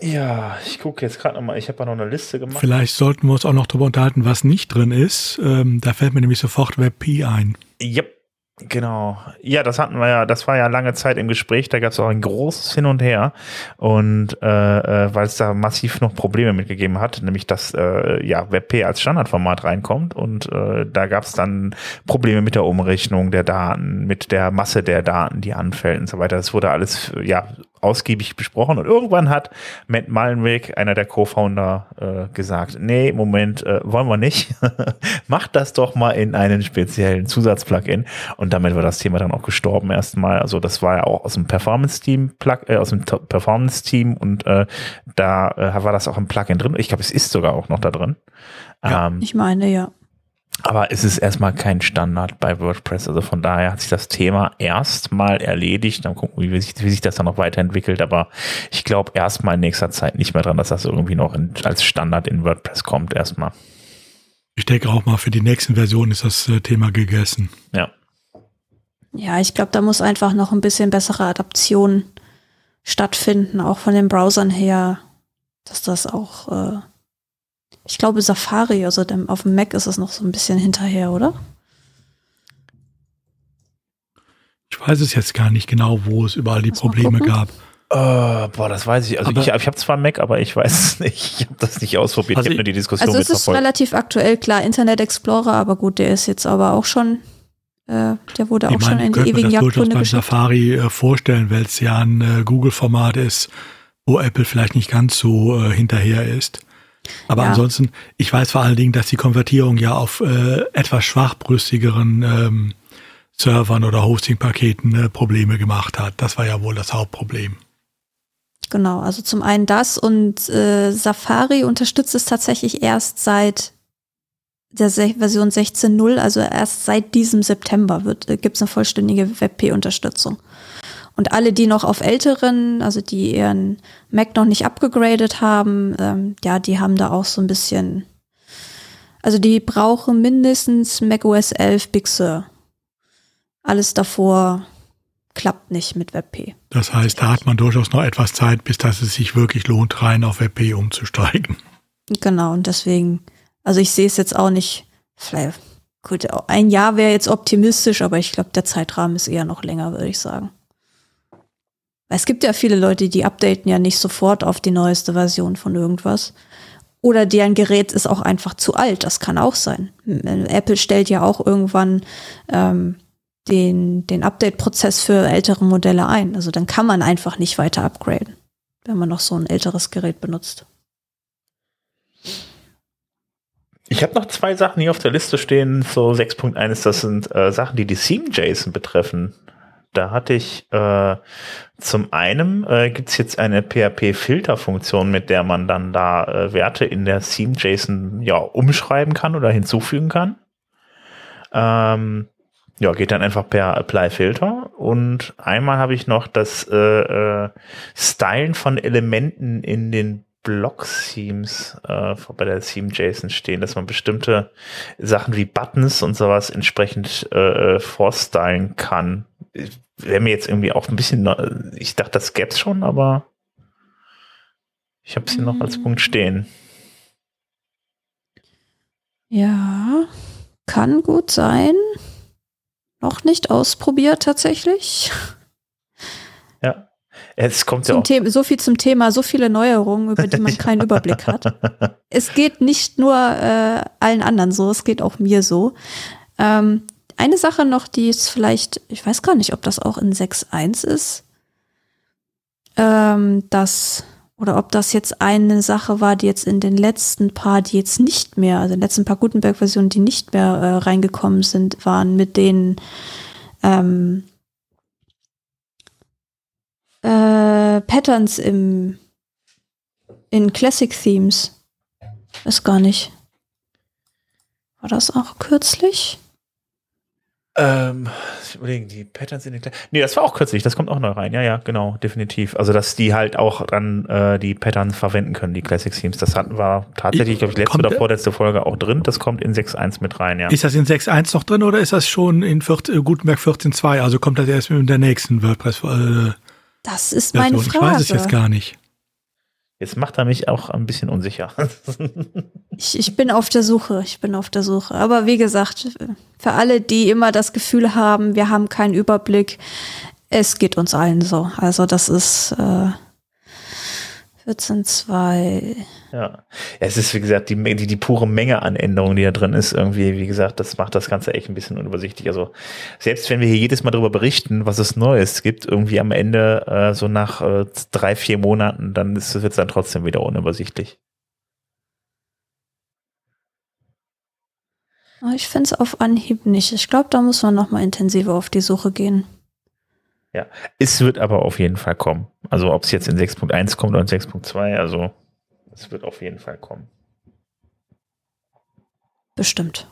A: Ja, ich gucke jetzt gerade nochmal. Ich habe ja noch eine Liste gemacht.
C: Vielleicht sollten wir uns auch noch darüber unterhalten, was nicht drin ist. Ähm, da fällt mir nämlich sofort WebP ein.
A: Yep. Genau. Ja, das hatten wir ja, das war ja lange Zeit im Gespräch, da gab es auch ein großes Hin und Her. Und äh, äh, weil es da massiv noch Probleme mitgegeben hat, nämlich dass äh, ja WebP als Standardformat reinkommt und äh, da gab es dann Probleme mit der Umrechnung der Daten, mit der Masse der Daten, die anfällt und so weiter. Das wurde alles ja ausgiebig besprochen und irgendwann hat Matt Malenweg, einer der Co-Founder, äh, gesagt, nee, Moment, äh, wollen wir nicht. Macht das doch mal in einen speziellen Zusatzplugin und damit war das Thema dann auch gestorben erstmal. Also das war ja auch aus dem Performance-Team, äh, aus dem Performance-Team und äh, da äh, war das auch im Plugin drin. Ich glaube, es ist sogar auch noch da drin.
C: Ja.
A: Ähm,
B: Ich meine, ja.
A: Aber es ist erstmal kein Standard bei WordPress. Also von daher hat sich das Thema erstmal erledigt. Dann gucken wir, wie sich, wie sich das dann noch weiterentwickelt. Aber ich glaube erstmal in nächster Zeit nicht mehr dran, dass das irgendwie noch in, als Standard in WordPress kommt. Erstmal.
C: Ich denke auch mal, für die nächsten Versionen ist das äh, Thema gegessen.
A: Ja.
B: Ja, ich glaube, da muss einfach noch ein bisschen bessere Adaption stattfinden, auch von den Browsern her, dass das auch, äh, ich glaube, Safari, also auf dem Mac ist es noch so ein bisschen hinterher, oder?
C: Ich weiß es jetzt gar nicht genau, wo es überall die
B: Lass
C: Probleme gab.
A: Äh, boah, das weiß ich. Also
C: Aber-
A: ich, ich habe zwar Mac, aber ich weiß es nicht. Ich habe das nicht ausprobiert.
C: Also
A: ich habe nur die Diskussion
B: Also es ist relativ aktuell, klar, Internet Explorer, aber gut, der ist jetzt aber auch schon, äh, der wurde
C: Ich
B: auch schon
C: meine,
B: in
C: ich
B: die
C: könnte mir
B: ewigen Jagdgründe
C: beim
B: geschickt.
C: Safari äh, vorstellen, weil es ja ein äh, Google-Format ist, wo Apple vielleicht nicht ganz so äh, hinterher ist. Aber
B: Ja.
C: ansonsten, ich weiß vor allen Dingen, dass die Konvertierung ja auf äh, etwas schwachbrüstigeren ähm, Servern oder Hosting-Paketen äh, Probleme gemacht hat. Das war ja wohl das Hauptproblem.
B: Genau, also zum einen das und äh, Safari unterstützt es tatsächlich erst seit der Se Version 16.0, also erst seit diesem September wird äh, gibt es eine vollständige WebP-Unterstützung. Und alle, die noch auf älteren, also die ihren Mac noch nicht abgegradet haben, ähm, ja, die haben da auch so ein bisschen, also die brauchen mindestens macOS 11 Big Sur. Alles davor klappt nicht mit WebP.
C: Das heißt, da hat man durchaus noch etwas Zeit, bis dass es sich wirklich lohnt, rein auf WebP umzusteigen.
B: Genau, und deswegen, also ich sehe es jetzt auch nicht, vielleicht, gut, ein Jahr wäre jetzt optimistisch, aber ich glaube, der Zeitrahmen ist eher noch länger, würde ich sagen. Es gibt ja viele Leute, die updaten ja nicht sofort auf die neueste Version von irgendwas. Oder deren Gerät ist auch einfach zu alt, das kann auch sein. Apple stellt ja auch irgendwann ähm, den, den Update-Prozess für ältere Modelle ein. Also dann kann man einfach nicht weiter upgraden, wenn man noch so ein älteres Gerät benutzt.
A: Ich habe noch zwei Sachen hier auf der Liste stehen. So 6.1, das sind äh, Sachen, die die Theme-JSON betreffen. Da hatte ich äh, zum einen äh, gibt es jetzt eine PHP-Filter-Funktion, mit der man dann da äh, Werte in der Theme-JSON ja, umschreiben kann oder hinzufügen kann. Ähm, ja, geht dann einfach per Apply Filter. Und einmal habe ich noch das äh, äh, Stylen von Elementen in den Block-Themes äh, bei der Theme-JSON stehen, dass man bestimmte Sachen wie Buttons und sowas entsprechend äh, vorstylen kann. Wäre mir jetzt irgendwie auch ein bisschen, ich dachte, das gäbe es schon, aber ich habe es hier noch als Punkt stehen.
B: Ja, kann gut sein. Noch nicht ausprobiert tatsächlich.
A: Ja. Es kommt ja
B: Zum
A: auch.
B: Thema, so viel zum Thema, so viele Neuerungen, über die man keinen Überblick hat. Es geht nicht nur äh, allen anderen so, es geht auch mir so. Ähm, eine Sache noch, die ist vielleicht, ich weiß gar nicht, ob das auch in 6.1 ist, ähm, dass oder ob das jetzt eine Sache war, die jetzt in den letzten paar, die jetzt nicht mehr, also in den letzten paar Gutenberg-Versionen, die nicht mehr äh, reingekommen sind, waren mit den ähm, äh, Patterns im in Classic Themes. Ist gar nicht. War das auch kürzlich?
A: Ähm, ich überlegen, die Patterns in den Kle Nee, das war auch kürzlich, das kommt auch neu rein. Ja, ja, genau, definitiv. Also, dass die halt auch dann äh, die Patterns verwenden können, die Classic Themes. Das hatten wir tatsächlich, glaube ich, letzte kommt oder vorletzte Folge auch drin. Das kommt in 6.1 mit rein, ja.
C: Ist das in 6.1 noch drin oder ist das schon in 14, äh, Gutenberg 14.2? Also kommt das erst mit der nächsten WordPress? Äh,
B: das ist meine Frage. Ich weiß
C: es jetzt gar nicht.
A: Jetzt macht er mich auch ein bisschen unsicher.
B: ich, ich bin auf der Suche, ich bin auf der Suche. Aber wie gesagt, für alle, die immer das Gefühl haben, wir haben keinen Überblick, es geht uns allen so. Also das ist äh, 14.2.
A: Ja. ja. Es ist, wie gesagt, die, die, die pure Menge an Änderungen, die da drin ist, irgendwie, wie gesagt, das macht das Ganze echt ein bisschen unübersichtlich. Also, selbst wenn wir hier jedes Mal darüber berichten, was es Neues gibt, irgendwie am Ende, äh, so nach äh, drei, vier Monaten, dann wird es dann trotzdem wieder unübersichtlich.
B: Ich finde es auf Anhieb nicht. Ich glaube, da muss man nochmal intensiver auf die Suche gehen.
A: Ja, es wird aber auf jeden Fall kommen. Also ob es jetzt in 6.1 kommt oder in 6.2, also es wird auf jeden Fall kommen.
B: Bestimmt.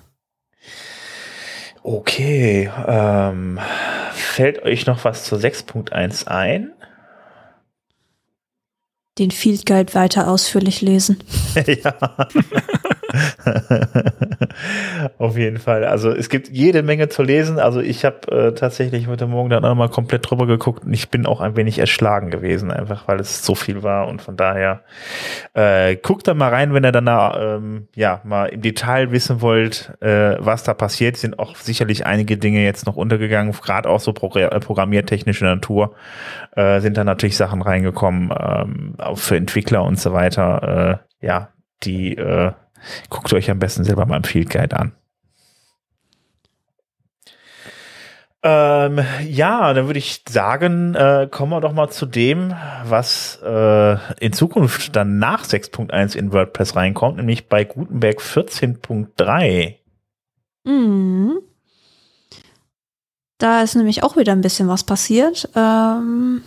A: Okay, ähm, fällt euch noch was zur 6.1 ein?
B: Den Field Guide weiter ausführlich lesen. ja.
A: Auf jeden Fall. Also es gibt jede Menge zu lesen. Also ich habe äh, tatsächlich heute Morgen dann auch mal komplett drüber geguckt und ich bin auch ein wenig erschlagen gewesen, einfach weil es so viel war und von daher äh, guckt da mal rein, wenn ihr dann da, ähm, ja mal im Detail wissen wollt, äh, was da passiert. Sind auch sicherlich einige Dinge jetzt noch untergegangen, gerade auch so äh, programmiertechnische Natur äh, sind da natürlich Sachen reingekommen, ähm, auch für Entwickler und so weiter. Äh, ja, die äh, Guckt euch am besten selber mal im Field Guide an. Ähm, ja, dann würde ich sagen, äh, kommen wir doch mal zu dem, was äh, in Zukunft dann nach 6.1 in WordPress reinkommt, nämlich bei Gutenberg 14.3.
B: Mhm. Da ist nämlich auch wieder ein bisschen was passiert. Ähm,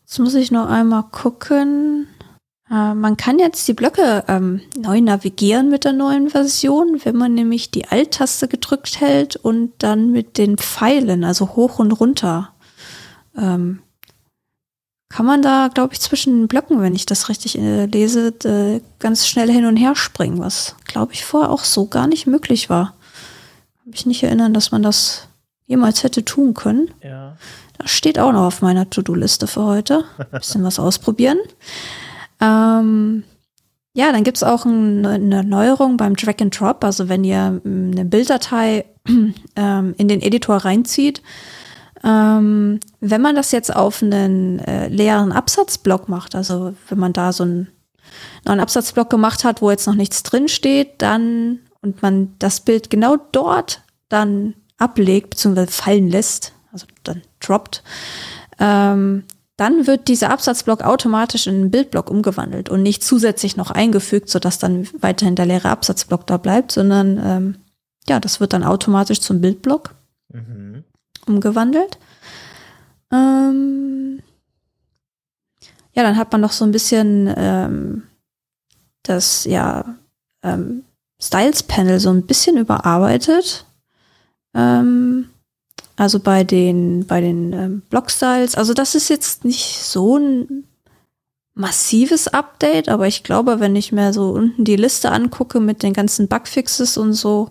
B: jetzt muss ich noch einmal gucken. Äh, man kann jetzt die Blöcke ähm, neu navigieren mit der neuen Version, wenn man nämlich die Alt-Taste gedrückt hält und dann mit den Pfeilen, also hoch und runter, ähm, kann man da, glaube ich, zwischen den Blöcken, wenn ich das richtig äh, lese, äh, ganz schnell hin und her springen, was, glaube ich, vorher auch so gar nicht möglich war. Kann mich nicht erinnern, dass man das jemals hätte tun können.
A: Ja.
B: Das steht auch noch auf meiner To-Do-Liste für heute. Ein bisschen was ausprobieren. Ähm, ja, dann gibt's auch ein, eine Neuerung beim Drag and Drop. Also wenn ihr ähm, eine Bilddatei ähm, in den Editor reinzieht, ähm, wenn man das jetzt auf einen äh, leeren Absatzblock macht, also wenn man da so einen neuen Absatzblock gemacht hat, wo jetzt noch nichts drin steht, dann und man das Bild genau dort dann ablegt bzw. fallen lässt, also dann droppt, ähm, dann wird dieser Absatzblock automatisch in einen Bildblock umgewandelt und nicht zusätzlich noch eingefügt, sodass dann weiterhin der leere Absatzblock da bleibt, sondern ähm, ja, das wird dann automatisch zum Bildblock mhm. umgewandelt. Ähm, ja, dann hat man noch so ein bisschen ähm, das ja ähm, Styles Panel so ein bisschen überarbeitet. Ähm, also bei den, bei den ähm, Blockstyles. Also das ist jetzt nicht so ein massives Update, aber ich glaube, wenn ich mir so unten die Liste angucke mit den ganzen Bugfixes und so,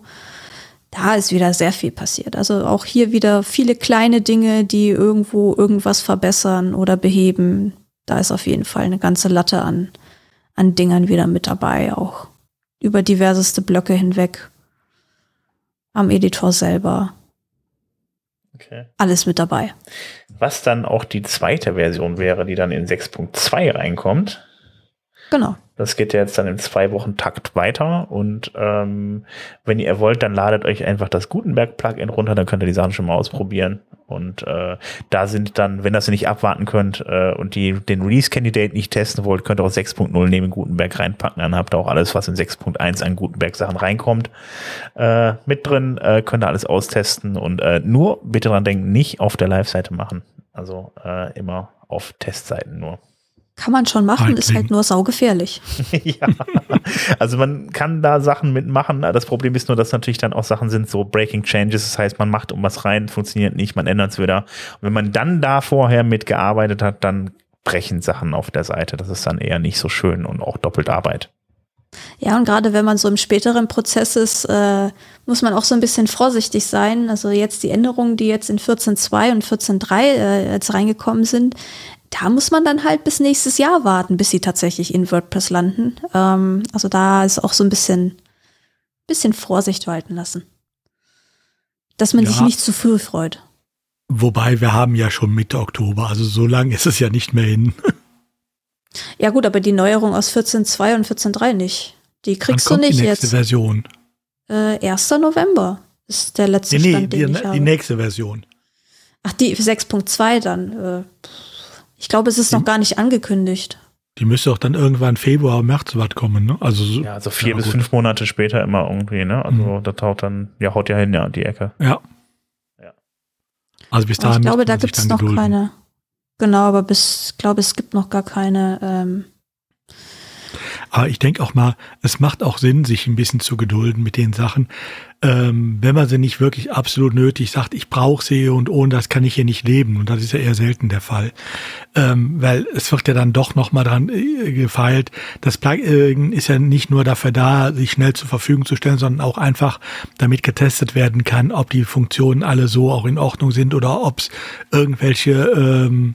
B: da ist wieder sehr viel passiert. Also auch hier wieder viele kleine Dinge, die irgendwo irgendwas verbessern oder beheben. Da ist auf jeden Fall eine ganze Latte an, an Dingern wieder mit dabei, auch über diverseste Blöcke hinweg. Am Editor selber. Okay. Alles mit dabei.
A: Was dann auch die zweite Version wäre, die dann in 6.2 reinkommt.
B: Genau.
A: Das geht ja jetzt dann im zwei Wochen Takt weiter und ähm, wenn ihr wollt, dann ladet euch einfach das Gutenberg-Plugin runter, dann könnt ihr die Sachen schon mal ausprobieren. Und äh, da sind dann, wenn das ihr nicht abwarten könnt äh, und die den Release-Candidate nicht testen wollt, könnt ihr auch 6.0 neben Gutenberg reinpacken. Dann habt ihr auch alles, was in 6.1 an Gutenberg-Sachen reinkommt, äh, mit drin. Äh, könnt ihr alles austesten und äh, nur bitte dran denken, nicht auf der Live-Seite machen. Also äh, immer auf Testseiten nur.
B: Kann man schon machen, ist halt nur saugefährlich.
A: ja, also man kann da Sachen mitmachen. Das Problem ist nur, dass natürlich dann auch Sachen sind, so Breaking Changes. Das heißt, man macht um was rein, funktioniert nicht, man ändert es wieder. Und wenn man dann da vorher mitgearbeitet hat, dann brechen Sachen auf der Seite. Das ist dann eher nicht so schön und auch doppelt Arbeit.
B: Ja, und gerade wenn man so im späteren Prozess ist, äh, muss man auch so ein bisschen vorsichtig sein. Also jetzt die Änderungen, die jetzt in 14.2 und 14.3 äh, jetzt reingekommen sind, da muss man dann halt bis nächstes Jahr warten, bis sie tatsächlich in WordPress landen. Ähm, also da ist auch so ein bisschen, bisschen Vorsicht walten lassen. Dass man ja. sich nicht zu früh freut.
C: Wobei wir haben ja schon Mitte Oktober, also so lange ist es ja nicht mehr hin.
B: Ja gut, aber die Neuerung aus 14.2 und 14.3 nicht. Die kriegst Wann du nicht
C: die
B: nächste
C: jetzt. Version.
B: Äh, 1. November ist der letzte nee, Stand,
C: nee,
B: den
C: die,
B: ich habe.
C: Die nächste Version.
B: Ach, die 6.2 dann. Äh, ich glaube, es ist noch gar nicht angekündigt.
C: Die müsste auch dann irgendwann Februar, März was kommen, ne? Also so,
A: ja, also vier ja, bis gut. fünf Monate später immer irgendwie, ne? Also mhm. da taucht dann, ja, haut ja hin, ja, die Ecke.
C: Ja. ja. Also bis dahin.
B: ich glaube, da gibt es noch gedulden. keine. Genau, aber bis, ich glaube, es gibt noch gar keine ähm,
C: aber ich denke auch mal, es macht auch Sinn, sich ein bisschen zu gedulden mit den Sachen. Ähm, wenn man sie nicht wirklich absolut nötig sagt, ich brauche sie und ohne das kann ich hier nicht leben. Und das ist ja eher selten der Fall. Ähm, weil es wird ja dann doch nochmal dran äh, gefeilt. Das Plugin ist ja nicht nur dafür da, sich schnell zur Verfügung zu stellen, sondern auch einfach damit getestet werden kann, ob die Funktionen alle so auch in Ordnung sind oder ob es irgendwelche ähm,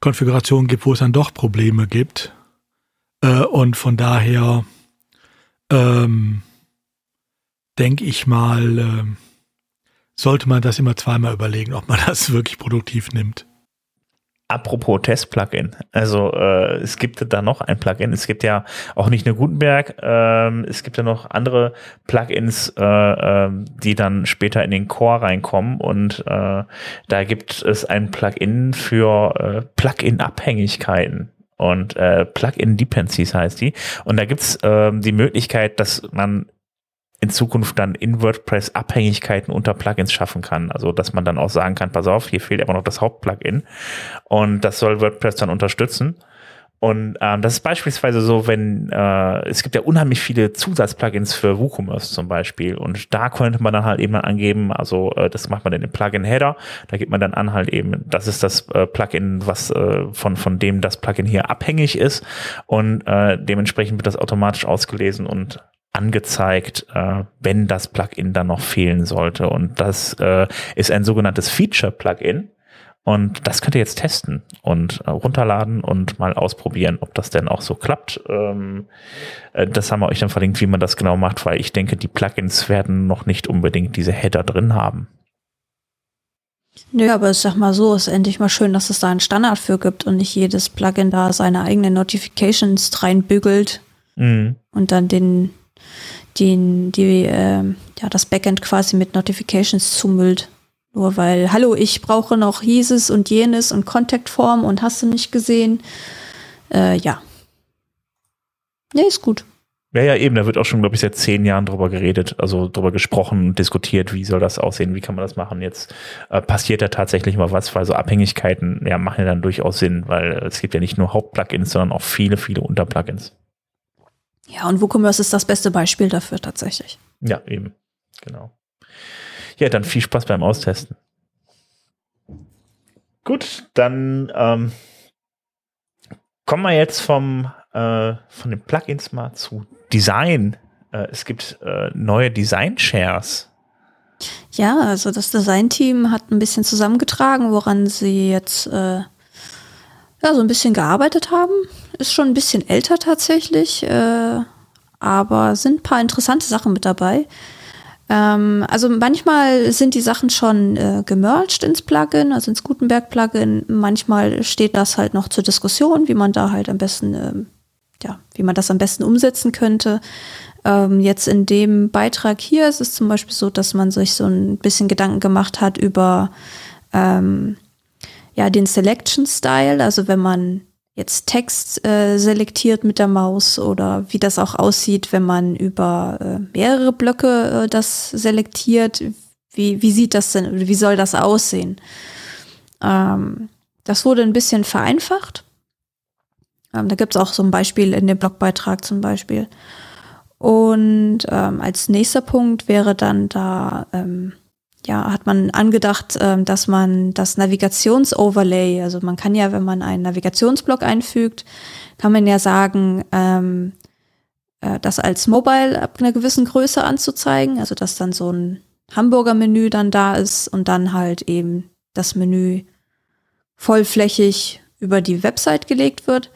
C: Konfigurationen gibt, wo es dann doch Probleme gibt. Äh, und von daher ähm, denke ich mal, äh, sollte man das immer zweimal überlegen, ob man das wirklich produktiv nimmt.
A: Apropos Test-Plugin. Also äh, es gibt da noch ein Plugin. Es gibt ja auch nicht nur Gutenberg, ähm, es gibt ja noch andere Plugins, äh, äh, die dann später in den Core reinkommen. Und äh, da gibt es ein Plugin für äh, Plugin-Abhängigkeiten und äh, Plugin Dependencies heißt die. Und da gibt's ähm, die Möglichkeit, dass man in Zukunft dann in WordPress Abhängigkeiten unter Plugins schaffen kann. Also dass man dann auch sagen kann, pass auf, hier fehlt aber noch das Hauptplugin. Und das soll WordPress dann unterstützen. Und ähm, das ist beispielsweise so, wenn äh, es gibt ja unheimlich viele Zusatzplugins für WooCommerce zum Beispiel. Und da könnte man dann halt eben angeben, also äh, das macht man in den Plugin-Header. Da gibt man dann an halt eben, das ist das äh, Plugin, was äh, von, von dem das Plugin hier abhängig ist. Und äh, dementsprechend wird das automatisch ausgelesen und angezeigt, äh, wenn das Plugin dann noch fehlen sollte. Und das äh, ist ein sogenanntes Feature-Plugin. Und das könnt ihr jetzt testen und äh, runterladen und mal ausprobieren, ob das denn auch so klappt. Ähm, äh, das haben wir euch dann verlinkt, wie man das genau macht, weil ich denke, die Plugins werden noch nicht unbedingt diese Header drin haben.
B: Nö, aber ich sag mal so, ist endlich mal schön, dass es da einen Standard für gibt und nicht jedes Plugin da seine eigenen Notifications reinbügelt mhm. und dann den, den, die, äh, ja, das Backend quasi mit Notifications zumüllt. Nur weil, hallo, ich brauche noch dieses und jenes und Kontaktform und hast du nicht gesehen. Äh, ja. Nee, ist gut.
A: Ja, ja, eben, da wird auch schon, glaube ich, seit zehn Jahren drüber geredet, also drüber gesprochen und diskutiert, wie soll das aussehen, wie kann man das machen. Jetzt äh, passiert da tatsächlich mal was, weil so Abhängigkeiten ja machen ja dann durchaus Sinn, weil es gibt ja nicht nur Hauptplugins, sondern auch viele, viele Unterplugins.
B: Ja, und WooCommerce ist das beste Beispiel dafür tatsächlich.
A: Ja, eben, genau. Ja, dann viel Spaß beim Austesten. Gut, dann ähm, kommen wir jetzt vom, äh, von den Plugins mal zu Design. Äh, es gibt äh, neue Design-Shares.
B: Ja, also das Design-Team hat ein bisschen zusammengetragen, woran sie jetzt äh, ja, so ein bisschen gearbeitet haben. Ist schon ein bisschen älter tatsächlich, äh, aber sind ein paar interessante Sachen mit dabei. Ähm, also manchmal sind die Sachen schon äh, gemerged ins Plugin, also ins Gutenberg-Plugin. Manchmal steht das halt noch zur Diskussion, wie man da halt am besten ähm, ja, wie man das am besten umsetzen könnte. Ähm, jetzt in dem Beitrag hier ist es zum Beispiel so, dass man sich so ein bisschen Gedanken gemacht hat über ähm, ja, den Selection Style, also wenn man jetzt Text äh, selektiert mit der Maus oder wie das auch aussieht, wenn man über äh, mehrere Blöcke äh, das selektiert. Wie, wie sieht das denn, wie soll das aussehen? Ähm, das wurde ein bisschen vereinfacht. Ähm, da gibt es auch so ein Beispiel in dem Blogbeitrag zum Beispiel. Und ähm, als nächster Punkt wäre dann da, ähm, ja, hat man angedacht, ähm, dass man das Navigationsoverlay, also man kann ja, wenn man einen Navigationsblock einfügt, kann man ja sagen, ähm, äh, das als Mobile ab einer gewissen Größe anzuzeigen, also dass dann so ein Hamburger Menü dann da ist und dann halt eben das Menü vollflächig über die Website gelegt wird.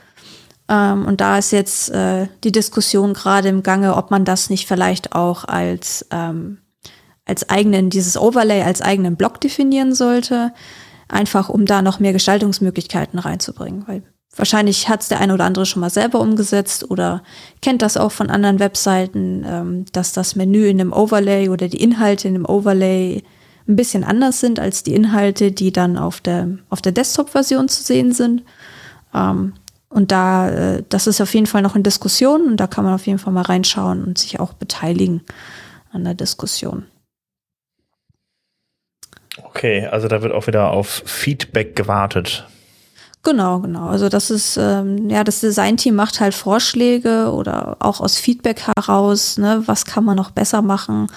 B: Ähm, und da ist jetzt äh, die Diskussion gerade im Gange, ob man das nicht vielleicht auch als, ähm, als eigenen, dieses Overlay als eigenen Block definieren sollte. Einfach um da noch mehr Gestaltungsmöglichkeiten reinzubringen. Weil wahrscheinlich hat es der eine oder andere schon mal selber umgesetzt oder kennt das auch von anderen Webseiten, ähm, dass das Menü in einem Overlay oder die Inhalte in einem Overlay ein bisschen anders sind als die Inhalte, die dann auf der, auf der Desktop-Version zu sehen sind. Ähm, und da, äh, das ist auf jeden Fall noch in Diskussion und da kann man auf jeden Fall mal reinschauen und sich auch beteiligen an der Diskussion.
A: Okay, also da wird auch wieder auf Feedback gewartet.
B: Genau, genau. Also das ist, ähm, ja, das Designteam macht halt Vorschläge oder auch aus Feedback heraus, ne, was kann man noch besser machen.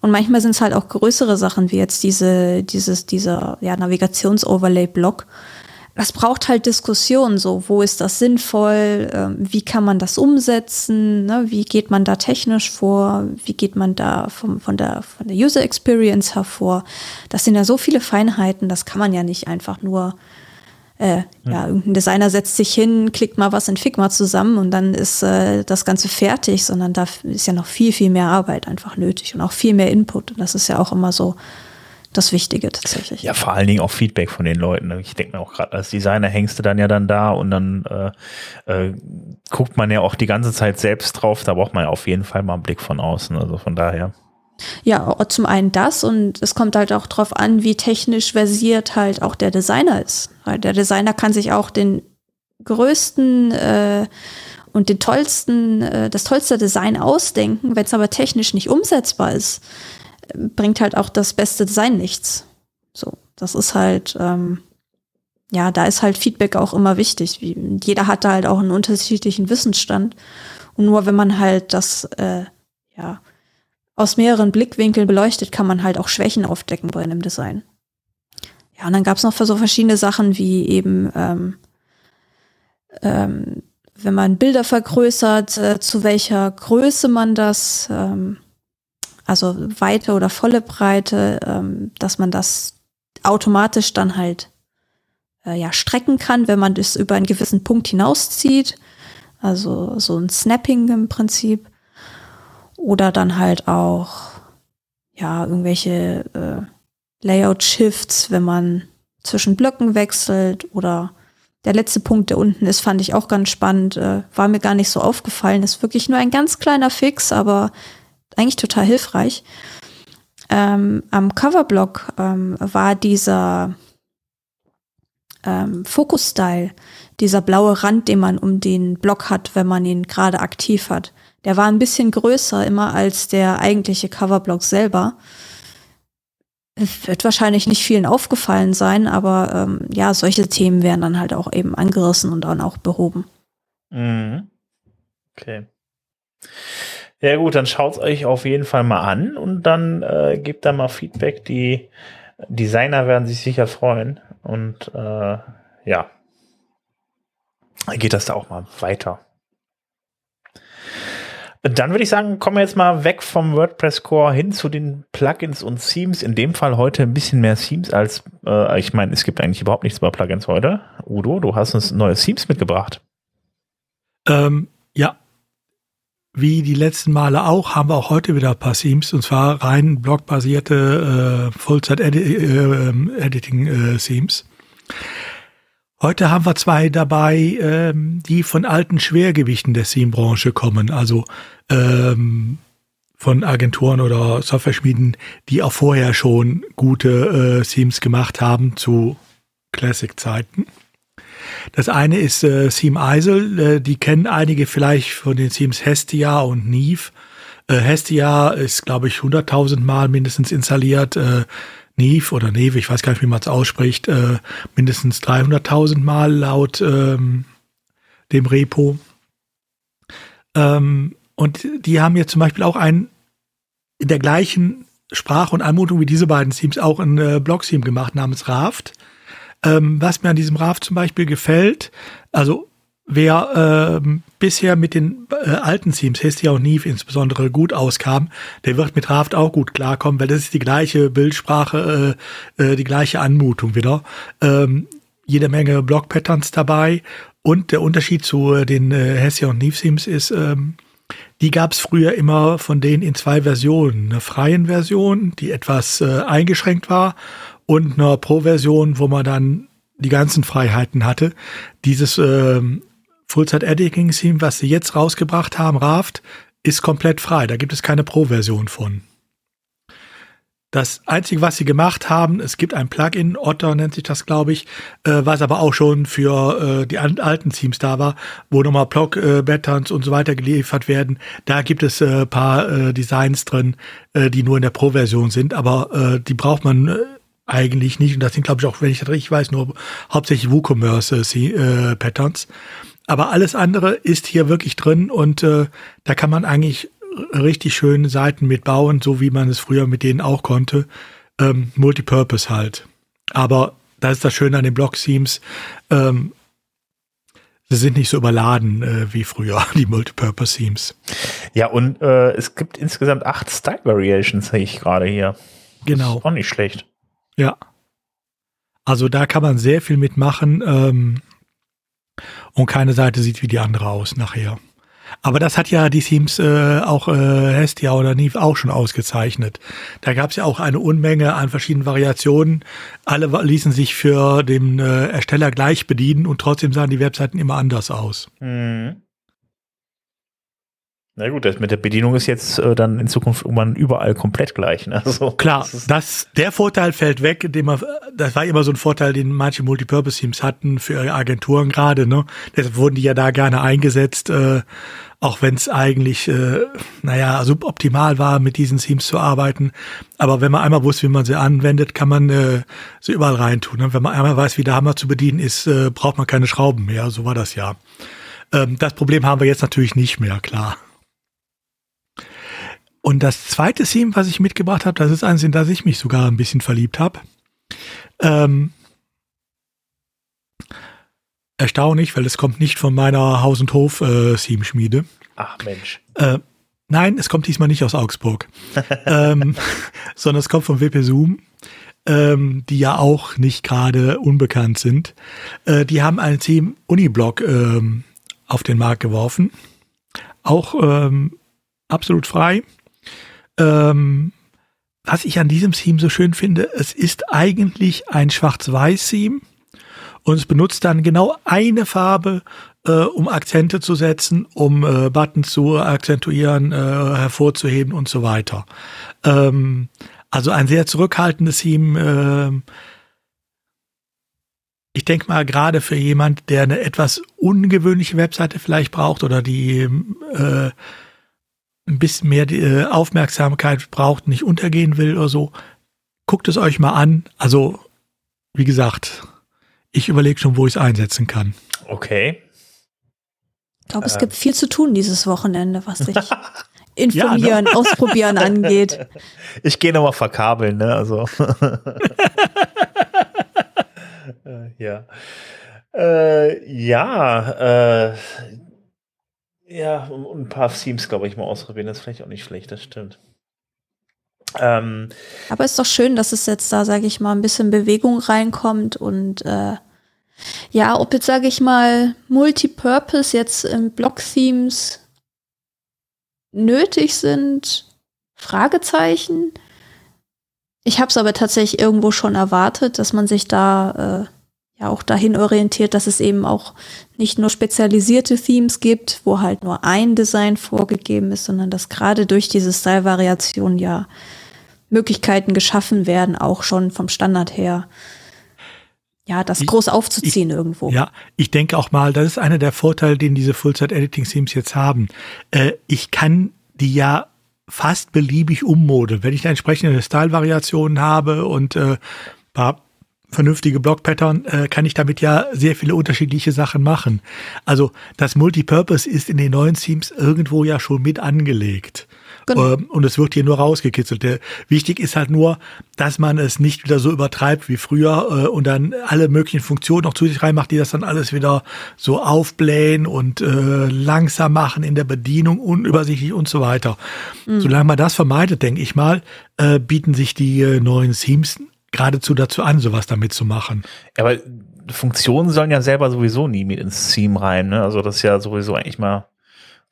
B: Und manchmal sind es halt auch größere Sachen, wie jetzt diese, dieses, dieser ja, Navigations-Overlay-Block, das braucht halt Diskussion, so wo ist das sinnvoll, ähm, wie kann man das umsetzen, ne? wie geht man da technisch vor, wie geht man da vom, von, der, von der User Experience hervor. Das sind ja so viele Feinheiten, das kann man ja nicht einfach nur, äh, ja. ja, irgendein Designer setzt sich hin, klickt mal was in Figma zusammen und dann ist äh, das Ganze fertig, sondern da ist ja noch viel, viel mehr Arbeit einfach nötig und auch viel mehr Input. Und das ist ja auch immer so das Wichtige tatsächlich.
A: Ja, vor allen Dingen auch Feedback von den Leuten. Ich denke mir auch gerade als Designer hängst du dann ja dann da und dann äh, äh, guckt man ja auch die ganze Zeit selbst drauf. Da braucht man ja auf jeden Fall mal einen Blick von außen. Also von daher.
B: Ja, zum einen das und es kommt halt auch drauf an, wie technisch versiert halt auch der Designer ist. Weil der Designer kann sich auch den größten äh, und den tollsten, äh, das tollste Design ausdenken, wenn es aber technisch nicht umsetzbar ist bringt halt auch das beste Design nichts. So, das ist halt, ähm, ja, da ist halt Feedback auch immer wichtig. Wie, jeder hat da halt auch einen unterschiedlichen Wissensstand. Und nur wenn man halt das, äh, ja, aus mehreren Blickwinkeln beleuchtet, kann man halt auch Schwächen aufdecken bei einem Design. Ja, und dann gab es noch so verschiedene Sachen wie eben, ähm, ähm, wenn man Bilder vergrößert, äh, zu welcher Größe man das ähm, also Weite oder volle Breite, ähm, dass man das automatisch dann halt äh, ja strecken kann, wenn man das über einen gewissen Punkt hinauszieht. Also so ein Snapping im Prinzip. Oder dann halt auch ja irgendwelche äh, Layout-Shifts, wenn man zwischen Blöcken wechselt oder der letzte Punkt, der unten ist, fand ich auch ganz spannend. Äh, war mir gar nicht so aufgefallen. Ist wirklich nur ein ganz kleiner Fix, aber eigentlich total hilfreich. Ähm, am Coverblock ähm, war dieser ähm, Focus-Style, dieser blaue Rand, den man um den Block hat, wenn man ihn gerade aktiv hat. Der war ein bisschen größer immer als der eigentliche Coverblock selber. Wird wahrscheinlich nicht vielen aufgefallen sein, aber ähm, ja, solche Themen werden dann halt auch eben angerissen und dann auch behoben.
A: Mhm. Okay. Ja gut, dann schaut es euch auf jeden Fall mal an und dann äh, gebt da mal Feedback. Die Designer werden sich sicher freuen und äh, ja, geht das da auch mal weiter. Dann würde ich sagen, kommen wir jetzt mal weg vom WordPress Core hin zu den Plugins und Themes. In dem Fall heute ein bisschen mehr Themes als, äh, ich meine, es gibt eigentlich überhaupt nichts über Plugins heute. Udo, du hast uns neue Themes mitgebracht.
C: Ähm, ja, wie die letzten Male auch, haben wir auch heute wieder ein paar Themes, und zwar rein blogbasierte äh, Full-Set-Editing-Themes. Äh, Heute haben wir zwei dabei, ähm, die von alten Schwergewichten der Theme-Branche kommen, also ähm, von Agenturen oder Software-Schmieden, die auch vorher schon gute äh, Themes gemacht haben zu Classic-Zeiten. Das eine ist äh, Theme Eisel, äh, die kennen einige vielleicht von den Themes Hestia und Neve. Äh, Hestia ist, glaube ich, 100.000 Mal mindestens installiert. Äh, Neve oder Neve, ich weiß gar nicht, wie man es ausspricht, äh, mindestens 300.000 Mal laut ähm, dem Repo. Ähm, und die haben jetzt zum Beispiel auch ein in der gleichen Sprache und Anmutung wie diese beiden Teams auch ein äh, Blog-Theme gemacht namens Raft. Ähm, was mir an diesem Raft zum Beispiel gefällt, also wer ähm, bisher mit den äh, alten Themes, Hestia und Neve insbesondere, gut auskam, der wird mit Raft auch gut klarkommen, weil das ist die gleiche Bildsprache, äh, äh, die gleiche Anmutung wieder. Ähm, jede Menge Block-Patterns dabei und der Unterschied zu äh, den äh, Hestia und Neve Themes ist, ähm, die gab es früher immer von denen in zwei Versionen. Eine freien Version, die etwas äh, eingeschränkt war und eine Pro-Version, wo man dann die ganzen Freiheiten hatte. Dieses ähm, Full-Set-Editing-Theme, was sie jetzt rausgebracht haben, Raft, ist komplett frei. Da gibt es keine Pro-Version von. Das Einzige, was sie gemacht haben, es gibt ein Plugin, Otter nennt sich das, glaube ich, äh, was aber auch schon für äh, die alten Themes da war, wo nochmal Block-Patterns äh, und so weiter geliefert werden. Da gibt es äh, paar äh, Designs drin, äh, die nur in der Pro-Version sind, aber äh, die braucht man äh, eigentlich nicht. Und das sind, glaube ich, auch, wenn ich das richtig weiß, nur hauptsächlich WooCommerce-Patterns. Äh, aber alles andere ist hier wirklich drin und äh, da kann man eigentlich richtig schöne Seiten mitbauen, so wie man es früher mit denen auch konnte. Ähm, Multipurpose halt. Aber das ist das Schöne an den Block-Themes. Ähm, sie sind nicht so überladen äh, wie früher, die Multipurpose-Themes.
A: Ja, und äh, es gibt insgesamt acht Style-Variations, sehe ich gerade hier.
C: Genau.
A: auch nicht schlecht.
C: Ja. Also da kann man sehr viel mitmachen ähm, und keine Seite sieht wie die andere aus nachher. Aber das hat ja die Themes äh, auch äh, Hestia oder Neve auch schon ausgezeichnet. Da gab es ja auch eine Unmenge an verschiedenen Variationen. Alle ließen sich für den äh, Ersteller gleich bedienen und trotzdem sahen die Webseiten immer anders aus. Mhm.
A: Na gut, das mit der Bedienung ist jetzt äh, dann in Zukunft irgendwann überall komplett gleich. Ne?
C: Also, Klar, das, das, der Vorteil fällt weg, den man, das war immer so ein Vorteil, den manche Multipurpose-Teams hatten für ihre Agenturen gerade. Ne? Deshalb wurden die ja da gerne eingesetzt, äh, auch wenn es eigentlich, äh, naja, suboptimal war, mit diesen Themes zu arbeiten. Aber wenn man einmal wusste, wie man sie anwendet, kann man äh, sie überall reintun. Ne? Wenn man einmal weiß, wie der Hammer zu bedienen ist, äh, braucht man keine Schrauben mehr. So war das ja. Ähm, das Problem haben wir jetzt natürlich nicht mehr, klar. Und das zweite Theme, was ich mitgebracht habe, das ist eins, in das ich mich sogar ein bisschen verliebt habe. Ähm, erstaunlich, weil es kommt nicht von meiner Haus- und Hof-Theme-Schmiede. Äh,
A: Ach Mensch.
C: Äh, nein, es kommt diesmal nicht aus Augsburg, ähm, sondern es kommt von WP Zoom, ähm, die ja auch nicht gerade unbekannt sind. Äh, die haben ein Theme Uniblock ähm, auf den Markt geworfen. Auch ähm, absolut frei. Ähm, was ich an diesem Theme so schön finde, es ist eigentlich ein Schwarz-Weiß-Theme und es benutzt dann genau eine Farbe, äh, um Akzente zu setzen, um äh, Buttons zu akzentuieren, äh, hervorzuheben und so weiter. Ähm, also ein sehr zurückhaltendes Theme. Äh, ich denke mal, gerade für jemand, der eine etwas ungewöhnliche Webseite vielleicht braucht oder die äh, ein bisschen mehr die, äh, Aufmerksamkeit braucht, nicht untergehen will oder so, guckt es euch mal an. Also, wie gesagt, ich überlege schon, wo ich es einsetzen kann.
A: Okay.
B: Ich glaube, es äh. gibt viel zu tun dieses Wochenende, was sich informieren, ja, ne? ausprobieren angeht.
A: Ich gehe nochmal verkabeln, ne? Also. Äh, ja. Äh, ja, äh, ja, und ein paar Themes, glaube ich, mal ausprobieren. Das ist vielleicht auch nicht schlecht, das stimmt.
B: Ähm, Aber ist doch schön, dass es jetzt da, sage ich mal, ein bisschen Bewegung reinkommt und äh, ja, ob jetzt, sage ich mal, Multipurpose jetzt im Block-Themes nötig sind, Fragezeichen. Ich habe es aber tatsächlich irgendwo schon erwartet, dass man sich da äh, ja auch dahin orientiert, dass es eben auch nicht nur spezialisierte Themes gibt, wo halt nur ein Design vorgegeben ist, sondern dass gerade durch diese Style-Variation ja Möglichkeiten geschaffen werden, auch schon vom Standard her. Ja, das ich, groß aufzuziehen
C: ich,
B: irgendwo.
C: Ja, ich denke auch mal, das ist einer der Vorteile, den diese Full-Set-Editing-Themes jetzt haben. Äh, ich kann die ja fast beliebig ummodeln. Wenn ich da entsprechende Style-Variationen habe und äh, paar vernünftige Block-Pattern, äh, kann ich damit ja sehr viele unterschiedliche Sachen machen. Also das Multipurpose ist in den neuen Themes irgendwo ja schon mit angelegt. Genau. Ähm, und es wird hier nur rausgekitzelt. Der, wichtig ist halt nur, dass man es nicht wieder so übertreibt wie früher äh, und dann alle möglichen Funktionen noch zusätzlich reinmacht, die das dann alles wieder so aufblähen und äh, langsam machen in der Bedienung, unübersichtlich und so weiter. Mhm. Solange man das vermeidet, denke ich mal, äh, bieten sich die neuen Themes geradezu dazu an, sowas damit zu machen.
A: Aber Funktionen sollen ja selber sowieso nie mit ins Theme rein, ne? Also das ist ja sowieso eigentlich mal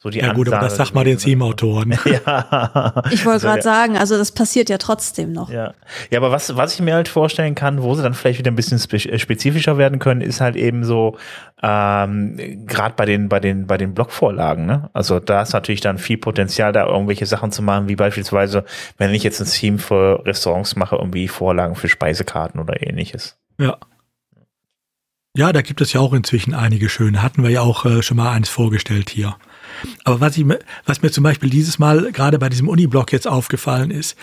A: so die
C: ja gut, aber das sagt mal den Teamautoren.
B: ja. Ich wollte gerade sagen, also das passiert ja trotzdem noch.
A: Ja, ja aber was, was ich mir halt vorstellen kann, wo sie dann vielleicht wieder ein bisschen äh, spezifischer werden können, ist halt eben so, ähm, gerade bei den, bei den, bei den Blockvorlagen, ne? Also da ist natürlich dann viel Potenzial, da irgendwelche Sachen zu machen, wie beispielsweise, wenn ich jetzt ein Team für Restaurants mache, irgendwie Vorlagen für Speisekarten oder ähnliches.
C: Ja. Ja, da gibt es ja auch inzwischen einige schöne. Hatten wir ja auch äh, schon mal eins vorgestellt hier. Aber was, ich, was mir zum Beispiel dieses Mal gerade bei diesem Uni-Blog jetzt aufgefallen ist,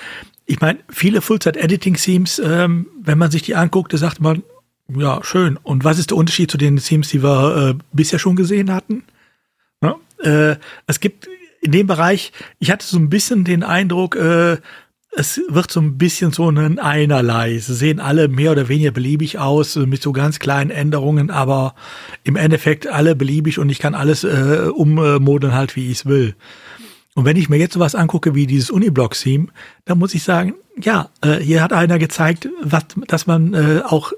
C: ich meine, viele Full-Set-Editing-Themes, ähm, wenn man sich die anguckt, da sagt man, ja, schön. Und was ist der Unterschied zu den Themes, die wir äh, bisher schon gesehen hatten? Ja, äh, es gibt in dem Bereich, ich hatte so ein bisschen den Eindruck, äh, es wird so ein bisschen so ein Einerlei. Sie sehen alle mehr oder weniger beliebig aus, mit so ganz kleinen Änderungen, aber im Endeffekt alle beliebig und ich kann alles äh, ummodeln halt, wie ich es will. Und wenn ich mir jetzt sowas angucke wie dieses Uniblock-Theme, dann muss ich sagen, ja, äh, hier hat einer gezeigt, was, dass man äh, auch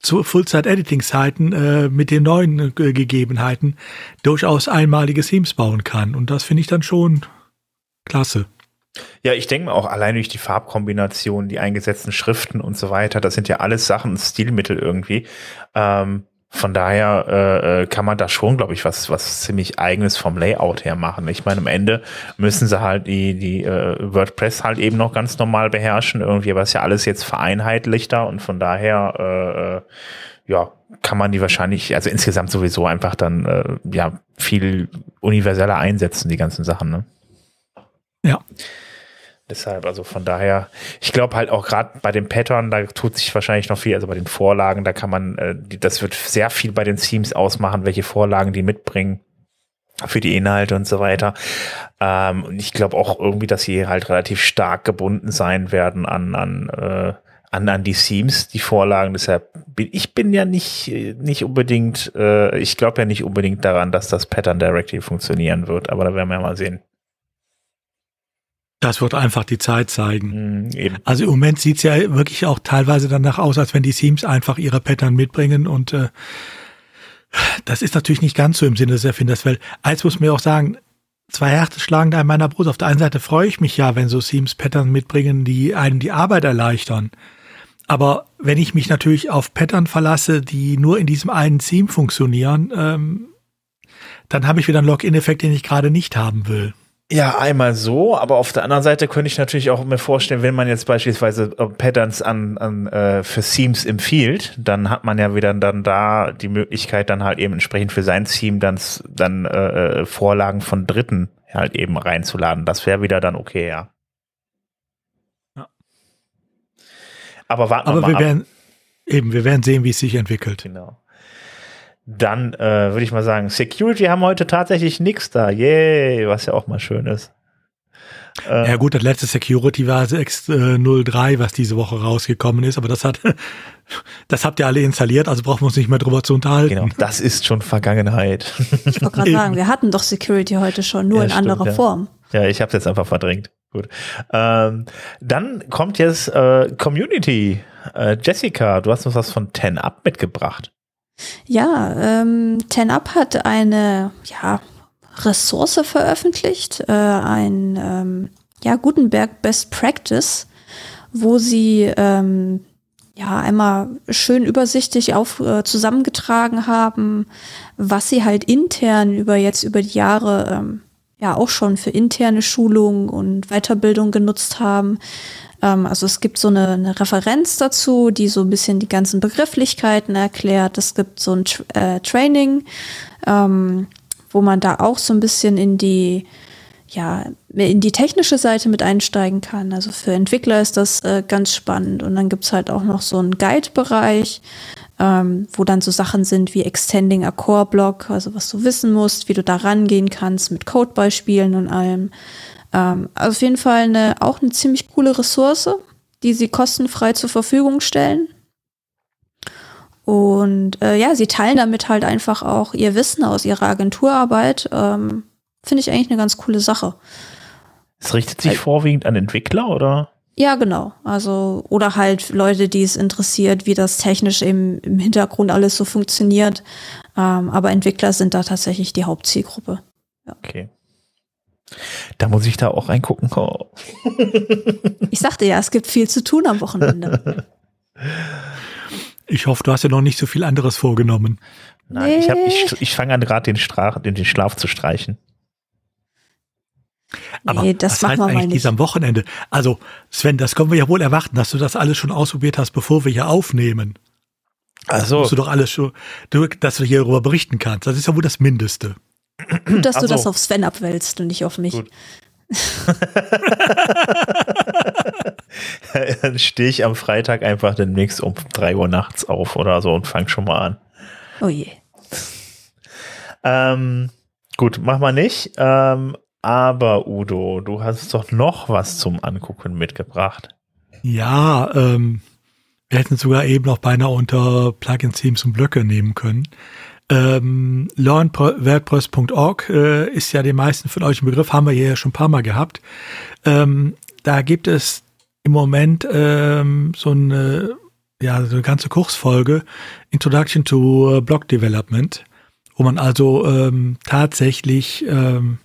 C: zu Full-Zeit-Editing-Zeiten äh, mit den neuen äh, Gegebenheiten durchaus einmalige Themes bauen kann. Und das finde ich dann schon klasse.
A: Ja, ich denke auch allein durch die Farbkombination, die eingesetzten Schriften und so weiter, das sind ja alles Sachen, Stilmittel irgendwie. Ähm, von daher äh, äh, kann man da schon, glaube ich, was, was ziemlich eigenes vom Layout her machen. Ich meine, am Ende müssen sie halt die, die äh, WordPress halt eben noch ganz normal beherrschen, irgendwie, aber ist ja alles jetzt vereinheitlichter und von daher äh, äh, ja, kann man die wahrscheinlich, also insgesamt sowieso einfach dann äh, ja viel universeller einsetzen, die ganzen Sachen, ne?
C: Ja.
A: Deshalb, also von daher, ich glaube halt auch gerade bei den Pattern, da tut sich wahrscheinlich noch viel, also bei den Vorlagen, da kann man, äh, das wird sehr viel bei den Themes ausmachen, welche Vorlagen die mitbringen für die Inhalte und so weiter. Ähm, und ich glaube auch irgendwie, dass sie halt relativ stark gebunden sein werden an, an, äh, an, an die Themes, die Vorlagen. Deshalb bin ich bin ja nicht, nicht unbedingt, äh, ich glaube ja nicht unbedingt daran, dass das Pattern Directive funktionieren wird, aber da werden wir mal sehen.
C: Das wird einfach die Zeit zeigen. Mhm, also im Moment sieht's ja wirklich auch teilweise danach aus, als wenn die Teams einfach ihre Pattern mitbringen und äh, das ist natürlich nicht ganz so im Sinne des Erfinders, weil eins muss mir auch sagen, zwei Herzen schlagen da in meiner Brust. Auf der einen Seite freue ich mich ja, wenn so Teams Pattern mitbringen, die einem die Arbeit erleichtern. Aber wenn ich mich natürlich auf Pattern verlasse, die nur in diesem einen Theme funktionieren, ähm, dann habe ich wieder einen Login-Effekt, den ich gerade nicht haben will.
A: Ja, einmal so, aber auf der anderen Seite könnte ich natürlich auch mir vorstellen, wenn man jetzt beispielsweise äh, Patterns an, an äh, für Themes empfiehlt, dann hat man ja wieder dann da die Möglichkeit, dann halt eben entsprechend für sein Theme dann, dann äh, äh, Vorlagen von Dritten halt eben reinzuladen. Das wäre wieder dann okay, ja. ja. Aber warten
C: aber
A: wir
C: mal wir werden, eben, wir werden sehen, wie es sich entwickelt.
A: Genau. Dann äh, würde ich mal sagen, Security haben heute tatsächlich nichts da. Yay, was ja auch mal schön ist.
C: Äh, ja gut, das letzte Security war 6.03, was diese Woche rausgekommen ist, aber das hat, das habt ihr alle installiert, also brauchen wir uns nicht mehr drüber zu unterhalten. Genau,
A: das ist schon Vergangenheit.
B: Ich wollte gerade sagen, wir hatten doch Security heute schon, nur ja, in stimmt, anderer
A: ja.
B: Form.
A: Ja, ich habe es jetzt einfach verdrängt. Gut. Ähm, dann kommt jetzt äh, Community. Äh, Jessica, du hast uns was von 10 Up mitgebracht.
B: Ja, ähm, TenUp hat eine ja, Ressource veröffentlicht, äh, ein ähm, ja, Gutenberg Best Practice, wo sie ähm, ja einmal schön übersichtlich auf äh, zusammengetragen haben, was sie halt intern über jetzt über die Jahre ähm, ja auch schon für interne Schulungen und Weiterbildung genutzt haben. Ähm, also es gibt so eine, eine, Referenz dazu, die so ein bisschen die ganzen Begrifflichkeiten erklärt. Es gibt so ein äh, Training, ähm, wo man da auch so ein bisschen in die ja, in die technische Seite mit einsteigen kann. Also für Entwickler ist das äh, ganz spannend. Und dann gibt's halt auch noch so einen Guide-Bereich, ähm, wo dann so Sachen sind wie Extending a Core Block, also was du wissen musst, wie du da rangehen kannst mit Codebeispielen und allem. Ähm, also auf jeden Fall eine, auch eine ziemlich coole Ressource, die sie kostenfrei zur Verfügung stellen. Und äh, ja, sie teilen damit halt einfach auch ihr Wissen aus ihrer Agenturarbeit. Ähm, Finde ich eigentlich eine ganz coole Sache.
A: Es richtet sich vorwiegend an Entwickler, oder?
B: Ja, genau. Also, oder halt Leute, die es interessiert, wie das technisch im, im Hintergrund alles so funktioniert. Ähm, aber Entwickler sind da tatsächlich die Hauptzielgruppe.
A: Ja. Okay. Da muss ich da auch reingucken. Oh.
B: ich sagte ja, es gibt viel zu tun am Wochenende.
C: Ich hoffe, du hast ja noch nicht so viel anderes vorgenommen.
A: Nein, nee. ich, ich, ich fange an, gerade den, den, den Schlaf zu streichen.
C: Aber nee, das was machen heißt wir eigentlich dies am Wochenende? Also, Sven, das können wir ja wohl erwarten, dass du das alles schon ausprobiert hast, bevor wir hier aufnehmen. Also. Musst du doch alles schon, dass du hier darüber berichten kannst. Das ist ja wohl das Mindeste.
B: Gut, dass also. du das auf Sven abwälzt und nicht auf mich. Gut.
A: Dann stehe ich am Freitag einfach demnächst um drei Uhr nachts auf oder so und fang schon mal an.
B: Oh je.
A: Ähm, gut, mach mal nicht. Ähm, aber Udo, du hast doch noch was zum Angucken mitgebracht.
C: Ja, ähm, wir hätten sogar eben noch beinahe unter Plugin-Themes und Blöcke nehmen können. Ähm, LearnWordPress.org äh, ist ja den meisten von euch ein Begriff, haben wir hier ja schon ein paar Mal gehabt. Ähm, da gibt es im Moment ähm, so eine, ja, so eine ganze Kursfolge Introduction to Block Development, wo man also ähm, tatsächlich ähm,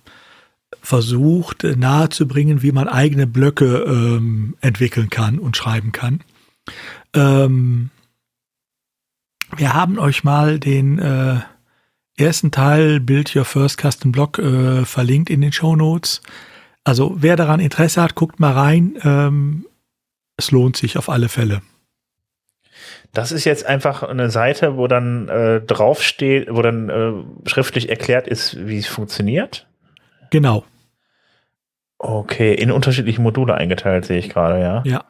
C: versucht äh, nahezubringen, wie man eigene Blöcke ähm, entwickeln kann und schreiben kann. Ähm, wir haben euch mal den äh, ersten Teil Build Your First Custom Block äh, verlinkt in den Show Notes. Also wer daran Interesse hat, guckt mal rein. Ähm, es lohnt sich auf alle Fälle.
A: Das ist jetzt einfach eine Seite, wo dann äh, draufsteht, wo dann äh, schriftlich erklärt ist, wie es funktioniert.
C: Genau.
A: Okay, in unterschiedliche Module eingeteilt, sehe ich gerade, ja.
C: Ja.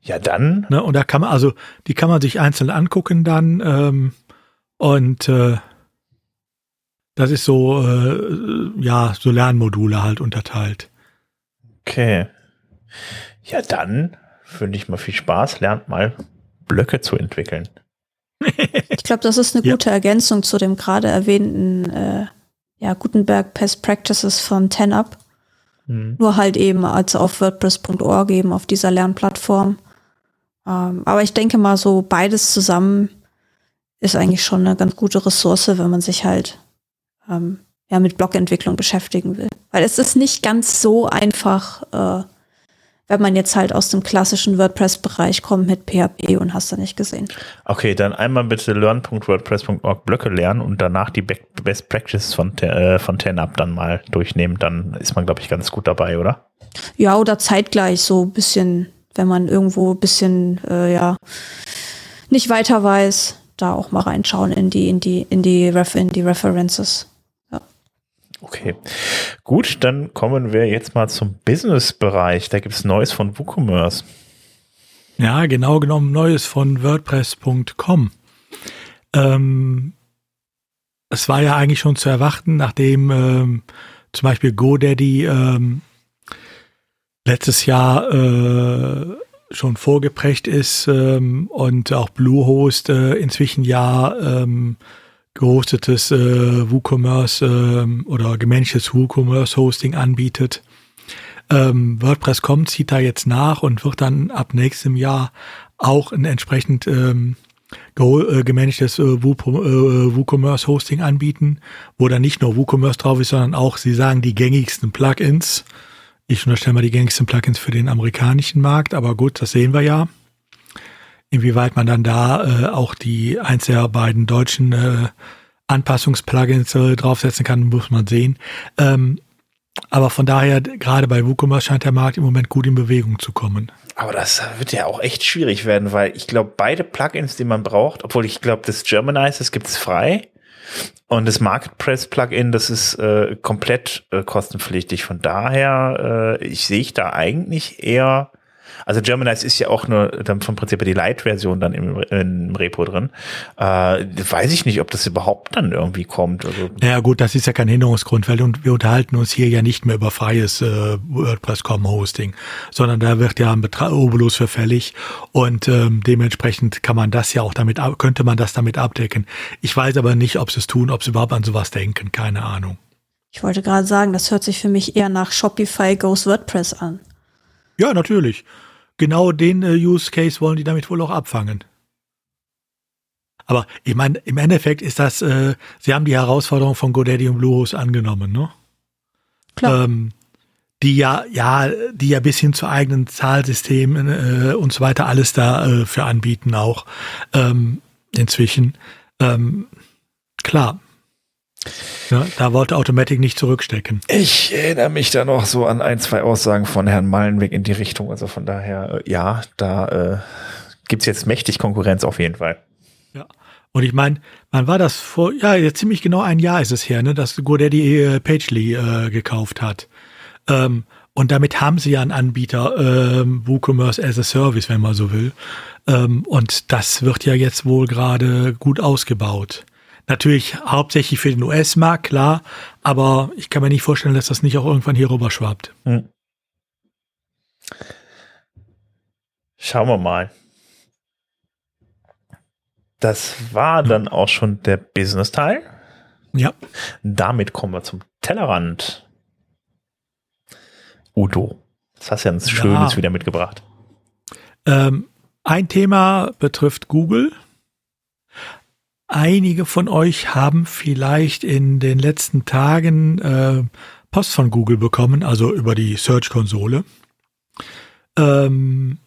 A: Ja, dann.
C: Ne, und da kann man, also, die kann man sich einzeln angucken dann. Ähm, und äh, das ist so, äh, ja, so Lernmodule halt unterteilt.
A: Okay. Ja, dann wünsche ich mal viel Spaß. Lernt mal Blöcke zu entwickeln.
B: ich glaube, das ist eine gute ja. Ergänzung zu dem gerade erwähnten äh, ja, Gutenberg Best Practices von 10up. Mhm. Nur halt eben als auf WordPress.org eben auf dieser Lernplattform. Ähm, aber ich denke mal so beides zusammen ist eigentlich schon eine ganz gute Ressource, wenn man sich halt ähm, ja mit Blogentwicklung beschäftigen will. Weil es ist nicht ganz so einfach, äh, wenn man jetzt halt aus dem klassischen WordPress-Bereich kommt mit PHP und hast du nicht gesehen.
A: Okay, dann einmal bitte learn.wordpress.org Blöcke lernen und danach die Best Practices von, äh, von 10up dann mal durchnehmen. Dann ist man, glaube ich, ganz gut dabei, oder?
B: Ja, oder zeitgleich so ein bisschen, wenn man irgendwo ein bisschen, äh, ja, nicht weiter weiß, da auch mal reinschauen in die, in die, in die, Ref in die References.
A: Okay, gut, dann kommen wir jetzt mal zum Business-Bereich. Da gibt es Neues von WooCommerce.
C: Ja, genau genommen Neues von WordPress.com. Ähm, es war ja eigentlich schon zu erwarten, nachdem ähm, zum Beispiel GoDaddy ähm, letztes Jahr äh, schon vorgeprägt ist ähm, und auch Bluehost äh, inzwischen ja ähm, gehostetes äh, WooCommerce äh, oder gemanagtes WooCommerce Hosting anbietet. Ähm, WordPress kommt, zieht da jetzt nach und wird dann ab nächstem Jahr auch ein entsprechend ähm, äh, gemanagtes äh, äh, WooCommerce Hosting anbieten, wo dann nicht nur WooCommerce drauf ist, sondern auch, sie sagen, die gängigsten Plugins. Ich unterstelle mal die gängigsten Plugins für den amerikanischen Markt, aber gut, das sehen wir ja. Inwieweit man dann da äh, auch die eins der beiden deutschen äh, Anpassungsplugins äh, draufsetzen kann, muss man sehen. Ähm, aber von daher, gerade bei WooCommerce scheint der Markt im Moment gut in Bewegung zu kommen.
A: Aber das wird ja auch echt schwierig werden, weil ich glaube, beide Plugins, die man braucht, obwohl ich glaube, das Germanize, das gibt es frei. Und das Marketplace-Plugin, das ist äh, komplett äh, kostenpflichtig. Von daher, äh, ich sehe ich da eigentlich eher also Germanize ist ja auch nur dann vom Prinzip die Light-Version dann im, im, Repo drin. Äh, weiß ich nicht, ob das überhaupt dann irgendwie kommt. Also
C: naja gut, das ist ja kein Hinderungsgrund, weil wir unterhalten uns hier ja nicht mehr über freies äh, WordPress.com-Hosting, sondern da wird ja ein Betrag Obolus verfällig und ähm, dementsprechend kann man das ja auch damit, könnte man das damit abdecken. Ich weiß aber nicht, ob sie es tun, ob sie überhaupt an sowas denken, keine Ahnung.
B: Ich wollte gerade sagen, das hört sich für mich eher nach Shopify Goes WordPress an.
C: Ja, natürlich genau den äh, Use Case wollen die damit wohl auch abfangen. Aber ich meine, im Endeffekt ist das, äh, sie haben die Herausforderung von GoDaddy und Bluehost angenommen, ne? Klar. Ähm, die ja, ja, die ja bis hin zu eigenen Zahlsystemen äh, und so weiter alles da äh, für anbieten auch ähm, inzwischen. Ähm, klar, ja, da wollte Automatic nicht zurückstecken.
A: Ich erinnere mich da noch so an ein, zwei Aussagen von Herrn Mallenweg in die Richtung. Also von daher, äh, ja, da äh, gibt es jetzt mächtig Konkurrenz auf jeden Fall.
C: Ja. Und ich meine, wann war das vor, ja, jetzt ziemlich genau ein Jahr ist es her, ne, dass GoDaddy äh, Pagely äh, gekauft hat. Ähm, und damit haben sie ja einen Anbieter, ähm, WooCommerce as a Service, wenn man so will. Ähm, und das wird ja jetzt wohl gerade gut ausgebaut. Natürlich hauptsächlich für den US-Markt, klar, aber ich kann mir nicht vorstellen, dass das nicht auch irgendwann hier rüber schwappt. Hm.
A: Schauen wir mal. Das war dann auch schon der Business-Teil.
C: Ja.
A: Damit kommen wir zum Tellerrand. Udo, das hast du ja ein Schönes ja. wieder mitgebracht.
C: Ähm, ein Thema betrifft Google. Einige von euch haben vielleicht in den letzten Tagen äh, Post von Google bekommen, also über die Search-Konsole. Ähm,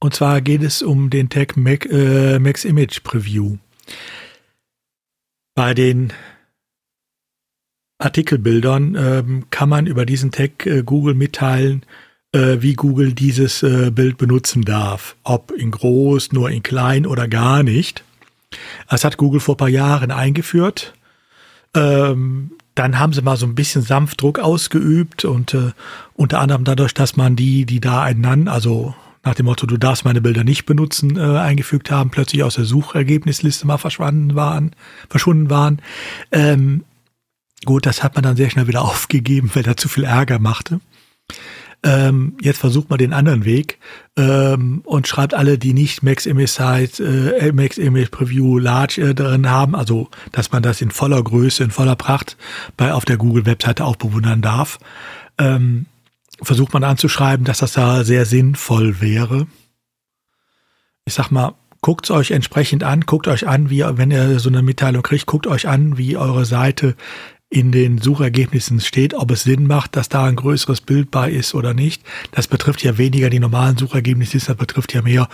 C: und zwar geht es um den Tag Mac, äh, Max Image Preview. Bei den Artikelbildern ähm, kann man über diesen Tag äh, Google mitteilen, äh, wie Google dieses äh, Bild benutzen darf. Ob in groß, nur in klein oder gar nicht. Das hat Google vor ein paar Jahren eingeführt. Ähm, dann haben sie mal so ein bisschen Sanftdruck ausgeübt und äh, unter anderem dadurch, dass man die, die da einen, also nach dem Motto, du darfst meine Bilder nicht benutzen, äh, eingefügt haben, plötzlich aus der Suchergebnisliste mal verschwunden waren, verschwunden waren. Ähm, gut, das hat man dann sehr schnell wieder aufgegeben, weil er zu viel Ärger machte. Ähm, jetzt versucht man den anderen Weg ähm, und schreibt alle, die nicht Max Image Site, äh, Max Image Preview Large äh, drin haben, also dass man das in voller Größe, in voller Pracht bei auf der Google Webseite auch bewundern darf. Ähm, versucht man anzuschreiben, dass das da sehr sinnvoll wäre. Ich sag mal, guckt euch entsprechend an, guckt euch an, wie, wenn ihr so eine Mitteilung kriegt, guckt euch an, wie eure Seite in den Suchergebnissen steht, ob es Sinn macht, dass da ein größeres Bild bei ist oder nicht. Das betrifft ja weniger die normalen Suchergebnisse, das betrifft ja mehr,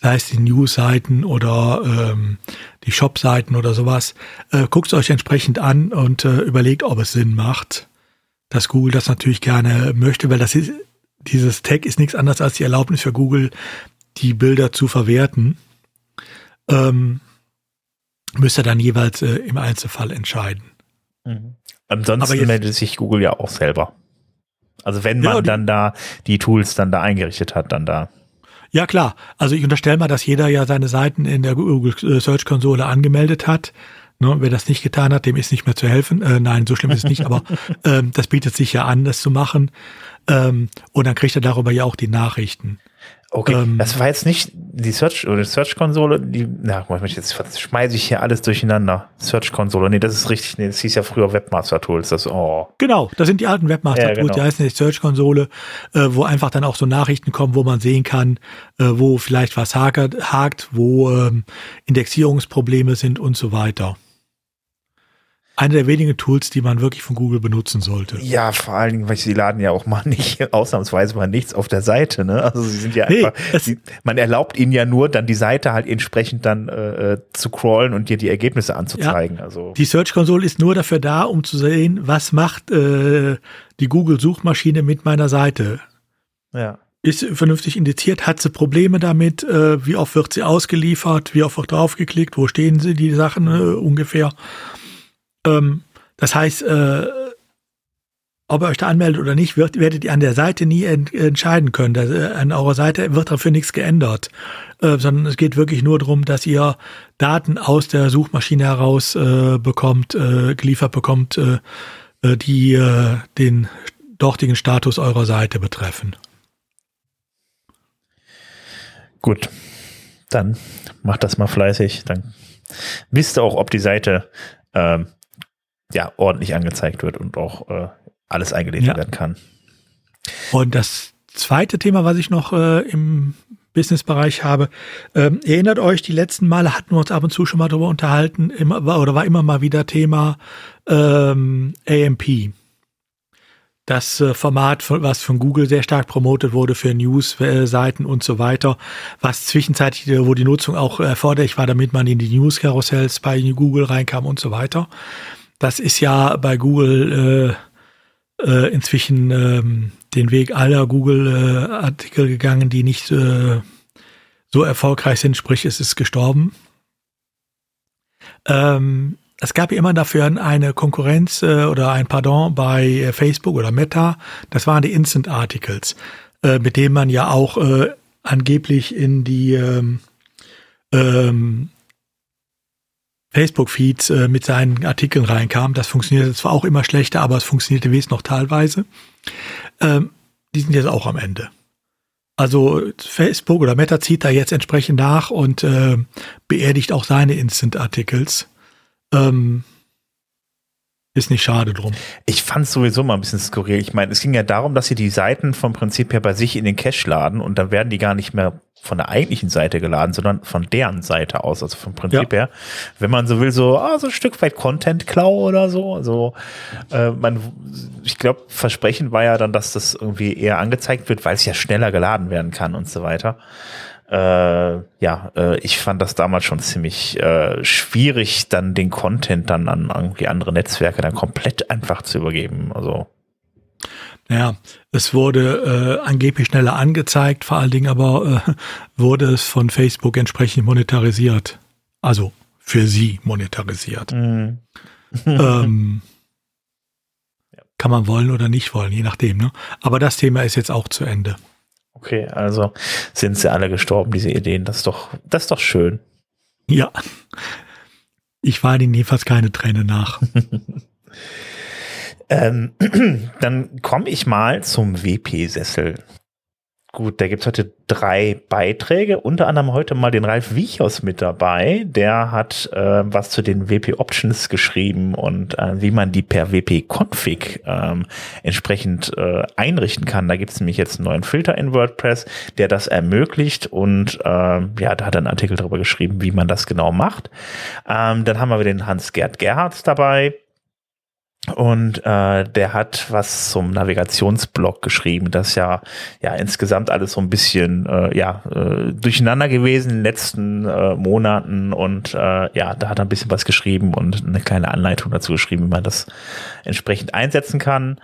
C: sei es die News-Seiten oder ähm, die Shop-Seiten oder sowas. Äh, Guckt es euch entsprechend an und äh, überlegt, ob es Sinn macht, dass Google das natürlich gerne möchte, weil das ist, dieses Tag ist nichts anderes als die Erlaubnis für Google, die Bilder zu verwerten. Ähm, müsste dann jeweils äh, im Einzelfall entscheiden.
A: Mhm. Ansonsten meldet sich Google ja auch selber. Also wenn man ja, dann da die Tools dann da eingerichtet hat, dann da.
C: Ja klar, also ich unterstelle mal, dass jeder ja seine Seiten in der Google äh, Search Konsole angemeldet hat. Ne, wer das nicht getan hat, dem ist nicht mehr zu helfen. Äh, nein, so schlimm ist es nicht, aber ähm, das bietet sich ja an, das zu machen. Ähm, und dann kriegt er darüber ja auch die Nachrichten.
A: Okay, ähm, das war jetzt nicht die Search oder Search-Konsole, die, na, jetzt schmeiße ich hier alles durcheinander. Search-Konsole, nee, das ist richtig, nee, das hieß ja früher Webmaster-Tools, das, oh.
C: Genau, das sind die alten Webmaster-Tools, ja, genau. die heißen jetzt Search-Konsole, äh, wo einfach dann auch so Nachrichten kommen, wo man sehen kann, äh, wo vielleicht was hakert, hakt, wo ähm, Indexierungsprobleme sind und so weiter. Eine der wenigen Tools, die man wirklich von Google benutzen sollte.
A: Ja, vor allen Dingen, weil sie laden ja auch mal nicht, ausnahmsweise mal nichts auf der Seite, ne? Also sie sind ja nee, einfach, sie, man erlaubt ihnen ja nur, dann die Seite halt entsprechend dann äh, äh, zu crawlen und dir die Ergebnisse anzuzeigen. Ja, also
C: die Search Console ist nur dafür da, um zu sehen, was macht äh, die Google-Suchmaschine mit meiner Seite.
A: Ja.
C: Ist vernünftig indiziert, hat sie Probleme damit, äh, wie oft wird sie ausgeliefert, wie oft wird draufgeklickt, wo stehen sie, die Sachen äh, ungefähr. Ähm, das heißt, äh, ob ihr euch da anmeldet oder nicht, wird, werdet ihr an der Seite nie ent entscheiden können. Das, äh, an eurer Seite wird dafür nichts geändert, äh, sondern es geht wirklich nur darum, dass ihr Daten aus der Suchmaschine heraus äh, bekommt, äh, geliefert bekommt, äh, äh, die den dortigen Status eurer Seite betreffen.
A: Gut, dann macht das mal fleißig. Dann wisst ihr auch, ob die Seite ähm, ja, ordentlich angezeigt wird und auch äh, alles eingelesen ja. werden kann.
C: Und das zweite Thema, was ich noch äh, im Businessbereich habe, ähm, erinnert euch, die letzten Male hatten wir uns ab und zu schon mal darüber unterhalten, immer, oder war immer mal wieder Thema ähm, AMP. Das äh, Format, was von Google sehr stark promotet wurde für News-Seiten und so weiter, was zwischenzeitlich, äh, wo die Nutzung auch erforderlich war, damit man in die News-Karussells bei Google reinkam und so weiter. Das ist ja bei Google äh, äh, inzwischen ähm, den Weg aller Google-Artikel äh, gegangen, die nicht äh, so erfolgreich sind, sprich es ist gestorben. Ähm, es gab ja immer dafür eine Konkurrenz äh, oder ein Pardon bei äh, Facebook oder Meta. Das waren die Instant Articles, äh, mit denen man ja auch äh, angeblich in die ähm, ähm, Facebook-Feeds äh, mit seinen Artikeln reinkam. Das funktionierte zwar auch immer schlechter, aber es funktionierte wesentlich noch teilweise. Ähm, die sind jetzt auch am Ende. Also Facebook oder Meta zieht da jetzt entsprechend nach und äh, beerdigt auch seine Instant-Articles. Ähm, ist nicht schade drum.
A: Ich fand es sowieso mal ein bisschen skurril. Ich meine, es ging ja darum, dass sie die Seiten vom Prinzip her bei sich in den Cache laden und dann werden die gar nicht mehr von der eigentlichen Seite geladen, sondern von deren Seite aus, also vom Prinzip ja. her. Wenn man so will, so, ah, so ein Stück weit Content-Klau oder so. Also äh, man, ich glaube, Versprechen war ja dann, dass das irgendwie eher angezeigt wird, weil es ja schneller geladen werden kann und so weiter. Äh, ja, äh, ich fand das damals schon ziemlich äh, schwierig, dann den Content dann an irgendwie andere Netzwerke dann komplett einfach zu übergeben. Also
C: ja, es wurde äh, angeblich schneller angezeigt, vor allen Dingen aber äh, wurde es von Facebook entsprechend monetarisiert. Also für sie monetarisiert. Mhm. ähm, kann man wollen oder nicht wollen, je nachdem. Ne? Aber das Thema ist jetzt auch zu Ende.
A: Okay, also sind sie alle gestorben, diese Ideen. Das ist doch, das ist doch schön.
C: Ja. Ich war ihnen jedenfalls keine Träne nach.
A: Ähm, dann komme ich mal zum WP-Sessel. Gut, da gibt's heute drei Beiträge, unter anderem heute mal den Ralf Wiechers mit dabei. Der hat äh, was zu den WP-Options geschrieben und äh, wie man die per WP-Config ähm, entsprechend äh, einrichten kann. Da gibt's nämlich jetzt einen neuen Filter in WordPress, der das ermöglicht und äh, ja, da hat er einen Artikel darüber geschrieben, wie man das genau macht. Ähm, dann haben wir den Hans-Gerd Gerhards dabei und äh, der hat was zum Navigationsblog geschrieben, das ja ja insgesamt alles so ein bisschen äh, ja äh, durcheinander gewesen in den letzten äh, Monaten und äh, ja, da hat er ein bisschen was geschrieben und eine kleine Anleitung dazu geschrieben, wie man das entsprechend einsetzen kann.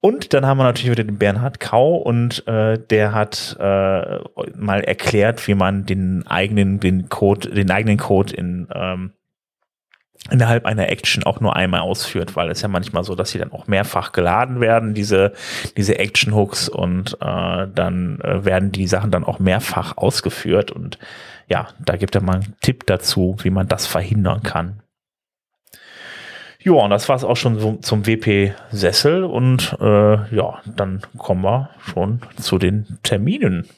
A: Und dann haben wir natürlich wieder den Bernhard Kau und äh, der hat äh, mal erklärt, wie man den eigenen den Code den eigenen Code in ähm, innerhalb einer Action auch nur einmal ausführt, weil es ja manchmal so, dass sie dann auch mehrfach geladen werden, diese, diese Action-Hooks und äh, dann äh, werden die Sachen dann auch mehrfach ausgeführt und ja, da gibt er mal einen Tipp dazu, wie man das verhindern kann. Ja, und das war es auch schon so zum WP-Sessel und äh, ja, dann kommen wir schon zu den Terminen.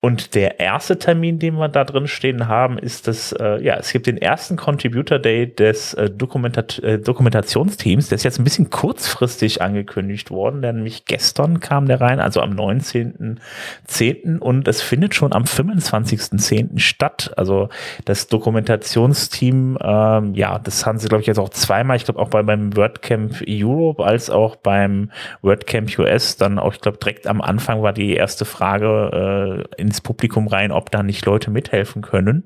A: Und der erste Termin, den wir da drin stehen haben, ist das, äh, ja, es gibt den ersten Contributor Day des äh, Dokumentat äh, Dokumentationsteams. Der ist jetzt ein bisschen kurzfristig angekündigt worden, denn nämlich gestern kam der rein, also am 19.10. und es findet schon am 25.10. statt. Also das Dokumentationsteam, ähm, ja, das haben sie, glaube ich, jetzt auch zweimal, ich glaube auch bei, beim WordCamp Europe als auch beim WordCamp US, dann auch, ich glaube, direkt am Anfang war die erste Frage äh, ins Publikum rein, ob da nicht Leute mithelfen können.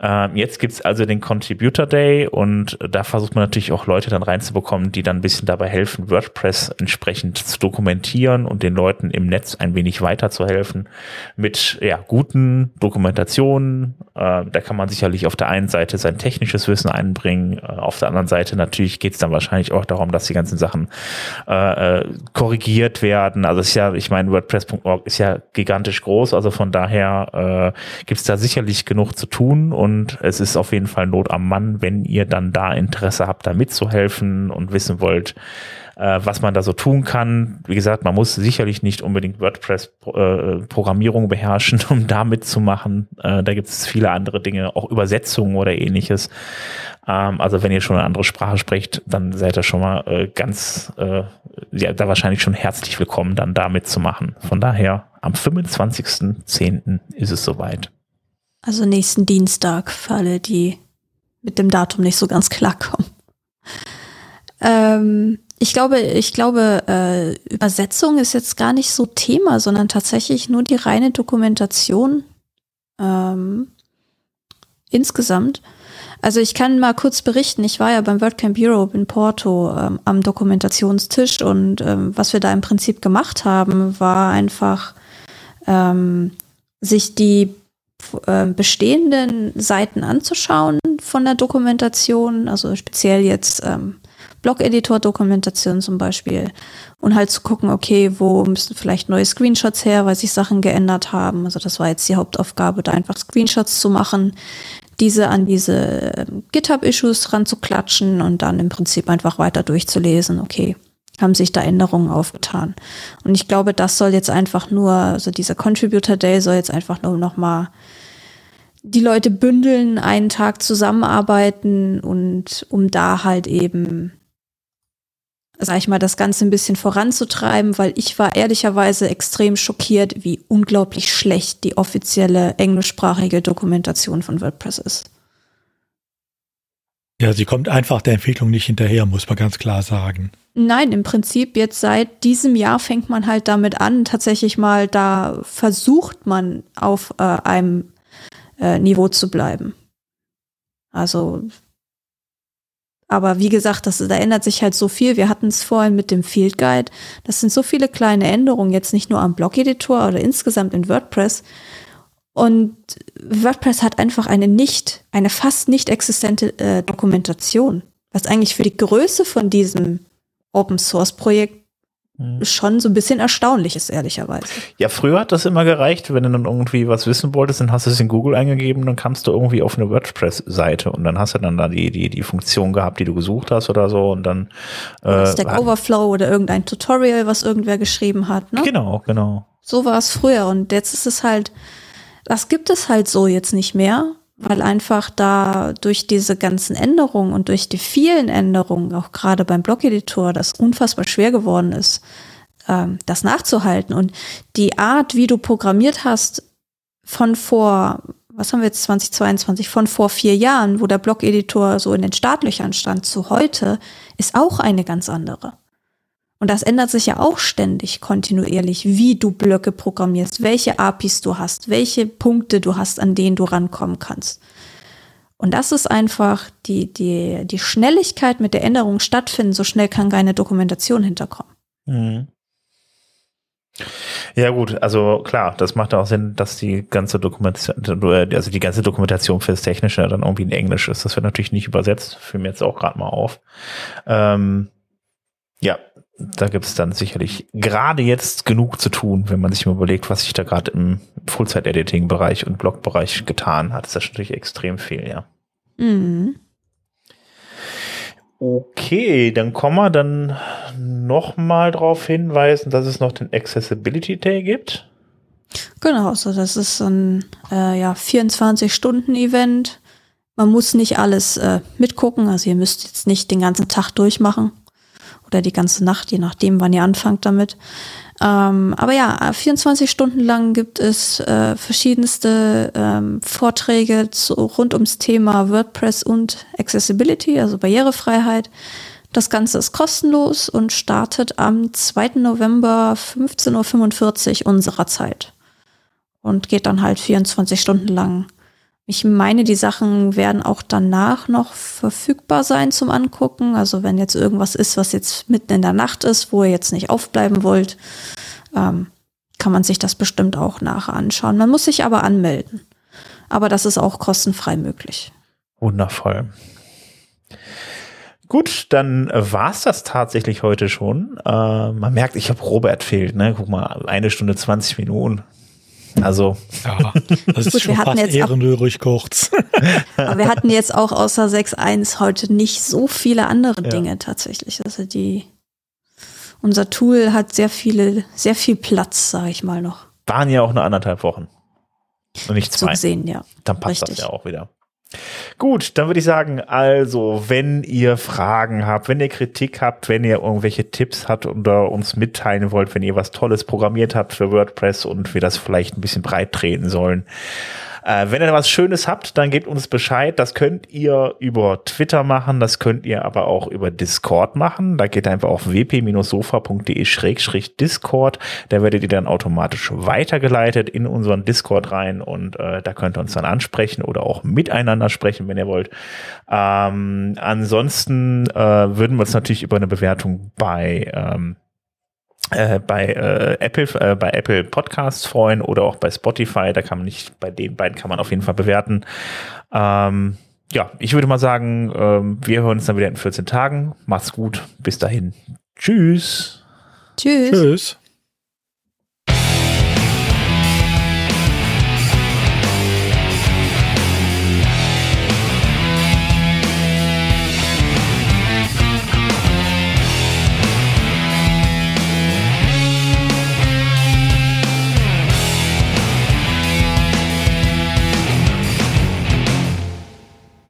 A: Ähm, jetzt gibt's also den Contributor Day und da versucht man natürlich auch Leute dann reinzubekommen, die dann ein bisschen dabei helfen, WordPress entsprechend zu dokumentieren und den Leuten im Netz ein wenig weiterzuhelfen mit ja, guten Dokumentationen. Äh, da kann man sicherlich auf der einen Seite sein technisches Wissen einbringen, äh, auf der anderen Seite natürlich geht's dann wahrscheinlich auch darum, dass die ganzen Sachen äh, äh korrigiert werden. Also es ist ja, ich meine, WordPress.org ist ja gigantisch groß, also von von daher äh, gibt es da sicherlich genug zu tun und es ist auf jeden Fall Not am Mann, wenn ihr dann da Interesse habt, da mitzuhelfen und wissen wollt, äh, was man da so tun kann. Wie gesagt, man muss sicherlich nicht unbedingt WordPress-Programmierung äh, beherrschen, um da mitzumachen. Äh, da gibt es viele andere Dinge, auch Übersetzungen oder ähnliches. Ähm, also wenn ihr schon eine andere Sprache sprecht, dann seid ihr schon mal äh, ganz, äh, ja, da wahrscheinlich schon herzlich willkommen, dann da mitzumachen. Von daher, am 25.10. ist es soweit.
B: Also nächsten Dienstag, für alle, die mit dem Datum nicht so ganz klarkommen. Ähm, ich glaube, ich glaube, äh, Übersetzung ist jetzt gar nicht so Thema, sondern tatsächlich nur die reine Dokumentation ähm, insgesamt. Also ich kann mal kurz berichten, ich war ja beim WordCamp Europe in Porto ähm, am Dokumentationstisch und ähm, was wir da im Prinzip gemacht haben, war einfach ähm, sich die äh, bestehenden Seiten anzuschauen von der Dokumentation, also speziell jetzt ähm, Blog-Editor-Dokumentation zum Beispiel und halt zu gucken, okay, wo müssen vielleicht neue Screenshots her, weil sich Sachen geändert haben. Also das war jetzt die Hauptaufgabe, da einfach Screenshots zu machen, diese an diese ähm, GitHub-Issues ranzuklatschen und dann im Prinzip einfach weiter durchzulesen, okay, haben sich da Änderungen aufgetan. Und ich glaube, das soll jetzt einfach nur, also dieser Contributor Day soll jetzt einfach nur noch mal die Leute bündeln, einen Tag zusammenarbeiten und um da halt eben sag ich mal, das Ganze ein bisschen voranzutreiben, weil ich war ehrlicherweise extrem schockiert, wie unglaublich schlecht die offizielle englischsprachige Dokumentation von WordPress ist.
C: Ja, sie kommt einfach der Entwicklung nicht hinterher, muss man ganz klar sagen.
B: Nein, im Prinzip jetzt seit diesem Jahr fängt man halt damit an, tatsächlich mal da versucht man auf äh, einem äh, Niveau zu bleiben. Also aber wie gesagt, das, da ändert sich halt so viel. Wir hatten es vorhin mit dem Field Guide. Das sind so viele kleine Änderungen, jetzt nicht nur am Blog-Editor oder insgesamt in WordPress. Und WordPress hat einfach eine nicht, eine fast nicht existente äh, Dokumentation, was eigentlich für die Größe von diesem Open Source Projekt Mhm. schon so ein bisschen erstaunlich ist, ehrlicherweise.
A: Ja, früher hat das immer gereicht, wenn du dann irgendwie was wissen wolltest, dann hast du es in Google eingegeben, dann kamst du irgendwie auf eine WordPress-Seite und dann hast du dann da die, die, die Funktion gehabt, die du gesucht hast oder so und dann
B: äh, Stack Overflow oder irgendein Tutorial, was irgendwer geschrieben hat, ne?
A: Genau, genau.
B: So war es früher und jetzt ist es halt, das gibt es halt so jetzt nicht mehr weil einfach da durch diese ganzen Änderungen und durch die vielen Änderungen, auch gerade beim Blog-Editor, das unfassbar schwer geworden ist, ähm, das nachzuhalten. Und die Art, wie du programmiert hast von vor, was haben wir jetzt 2022, von vor vier Jahren, wo der Blog-Editor so in den Startlöchern stand, zu heute, ist auch eine ganz andere. Und das ändert sich ja auch ständig kontinuierlich, wie du Blöcke programmierst, welche APIs du hast, welche Punkte du hast, an denen du rankommen kannst. Und das ist einfach die, die, die Schnelligkeit, mit der Änderung stattfinden. So schnell kann keine Dokumentation hinterkommen. Mhm.
A: Ja gut, also klar, das macht auch Sinn, dass die ganze Dokumentation, also die ganze Dokumentation fürs Technische dann irgendwie in Englisch ist. Das wird natürlich nicht übersetzt, fühlen mir jetzt auch gerade mal auf. Ähm, ja, da gibt es dann sicherlich gerade jetzt genug zu tun, wenn man sich mal überlegt, was sich da gerade im Fullzeit-Editing-Bereich und Blog-Bereich getan hat. Das ist natürlich extrem viel, ja. Mhm. Okay, dann kommen wir dann noch mal darauf hinweisen, dass es noch den Accessibility Day gibt.
B: Genau, so das ist ein äh, ja, 24-Stunden-Event. Man muss nicht alles äh, mitgucken, also ihr müsst jetzt nicht den ganzen Tag durchmachen oder die ganze Nacht, je nachdem, wann ihr anfangt damit. Ähm, aber ja, 24 Stunden lang gibt es äh, verschiedenste ähm, Vorträge zu, rund ums Thema WordPress und Accessibility, also Barrierefreiheit. Das Ganze ist kostenlos und startet am 2. November 15.45 Uhr unserer Zeit und geht dann halt 24 Stunden lang. Ich meine, die Sachen werden auch danach noch verfügbar sein zum Angucken. Also wenn jetzt irgendwas ist, was jetzt mitten in der Nacht ist, wo ihr jetzt nicht aufbleiben wollt, ähm, kann man sich das bestimmt auch nachher anschauen. Man muss sich aber anmelden. Aber das ist auch kostenfrei möglich.
A: Wundervoll. Gut, dann war's das tatsächlich heute schon. Äh, man merkt, ich habe Robert fehlt, ne? Guck mal, eine Stunde 20 Minuten. Also.
C: Ja, das ist Gut, schon fast ehrenrührig kurz.
B: Aber wir hatten jetzt auch außer 6.1 heute nicht so viele andere ja. Dinge tatsächlich. Also die, unser Tool hat sehr viele, sehr viel Platz, sage ich mal noch.
A: Waren ja auch nur anderthalb Wochen. Und nicht zwei. So
B: gesehen, ja.
A: Dann passt Richtig. das ja auch wieder. Gut, dann würde ich sagen, also, wenn ihr Fragen habt, wenn ihr Kritik habt, wenn ihr irgendwelche Tipps habt oder uns mitteilen wollt, wenn ihr was Tolles programmiert habt für WordPress und wir das vielleicht ein bisschen breit treten sollen, äh, wenn ihr was Schönes habt, dann gebt uns Bescheid. Das könnt ihr über Twitter machen, das könnt ihr aber auch über Discord machen. Da geht einfach auf wp-sofa.de-discord. Da werdet ihr dann automatisch weitergeleitet in unseren Discord rein und äh, da könnt ihr uns dann ansprechen oder auch miteinander sprechen, wenn ihr wollt. Ähm, ansonsten äh, würden wir uns natürlich über eine Bewertung bei ähm, äh, bei äh, Apple äh, bei Apple Podcasts freuen oder auch bei Spotify. Da kann man nicht, bei den beiden kann man auf jeden Fall bewerten. Ähm, ja, ich würde mal sagen, ähm, wir hören uns dann wieder in 14 Tagen. Macht's gut. Bis dahin. Tschüss.
B: Tschüss. Tschüss.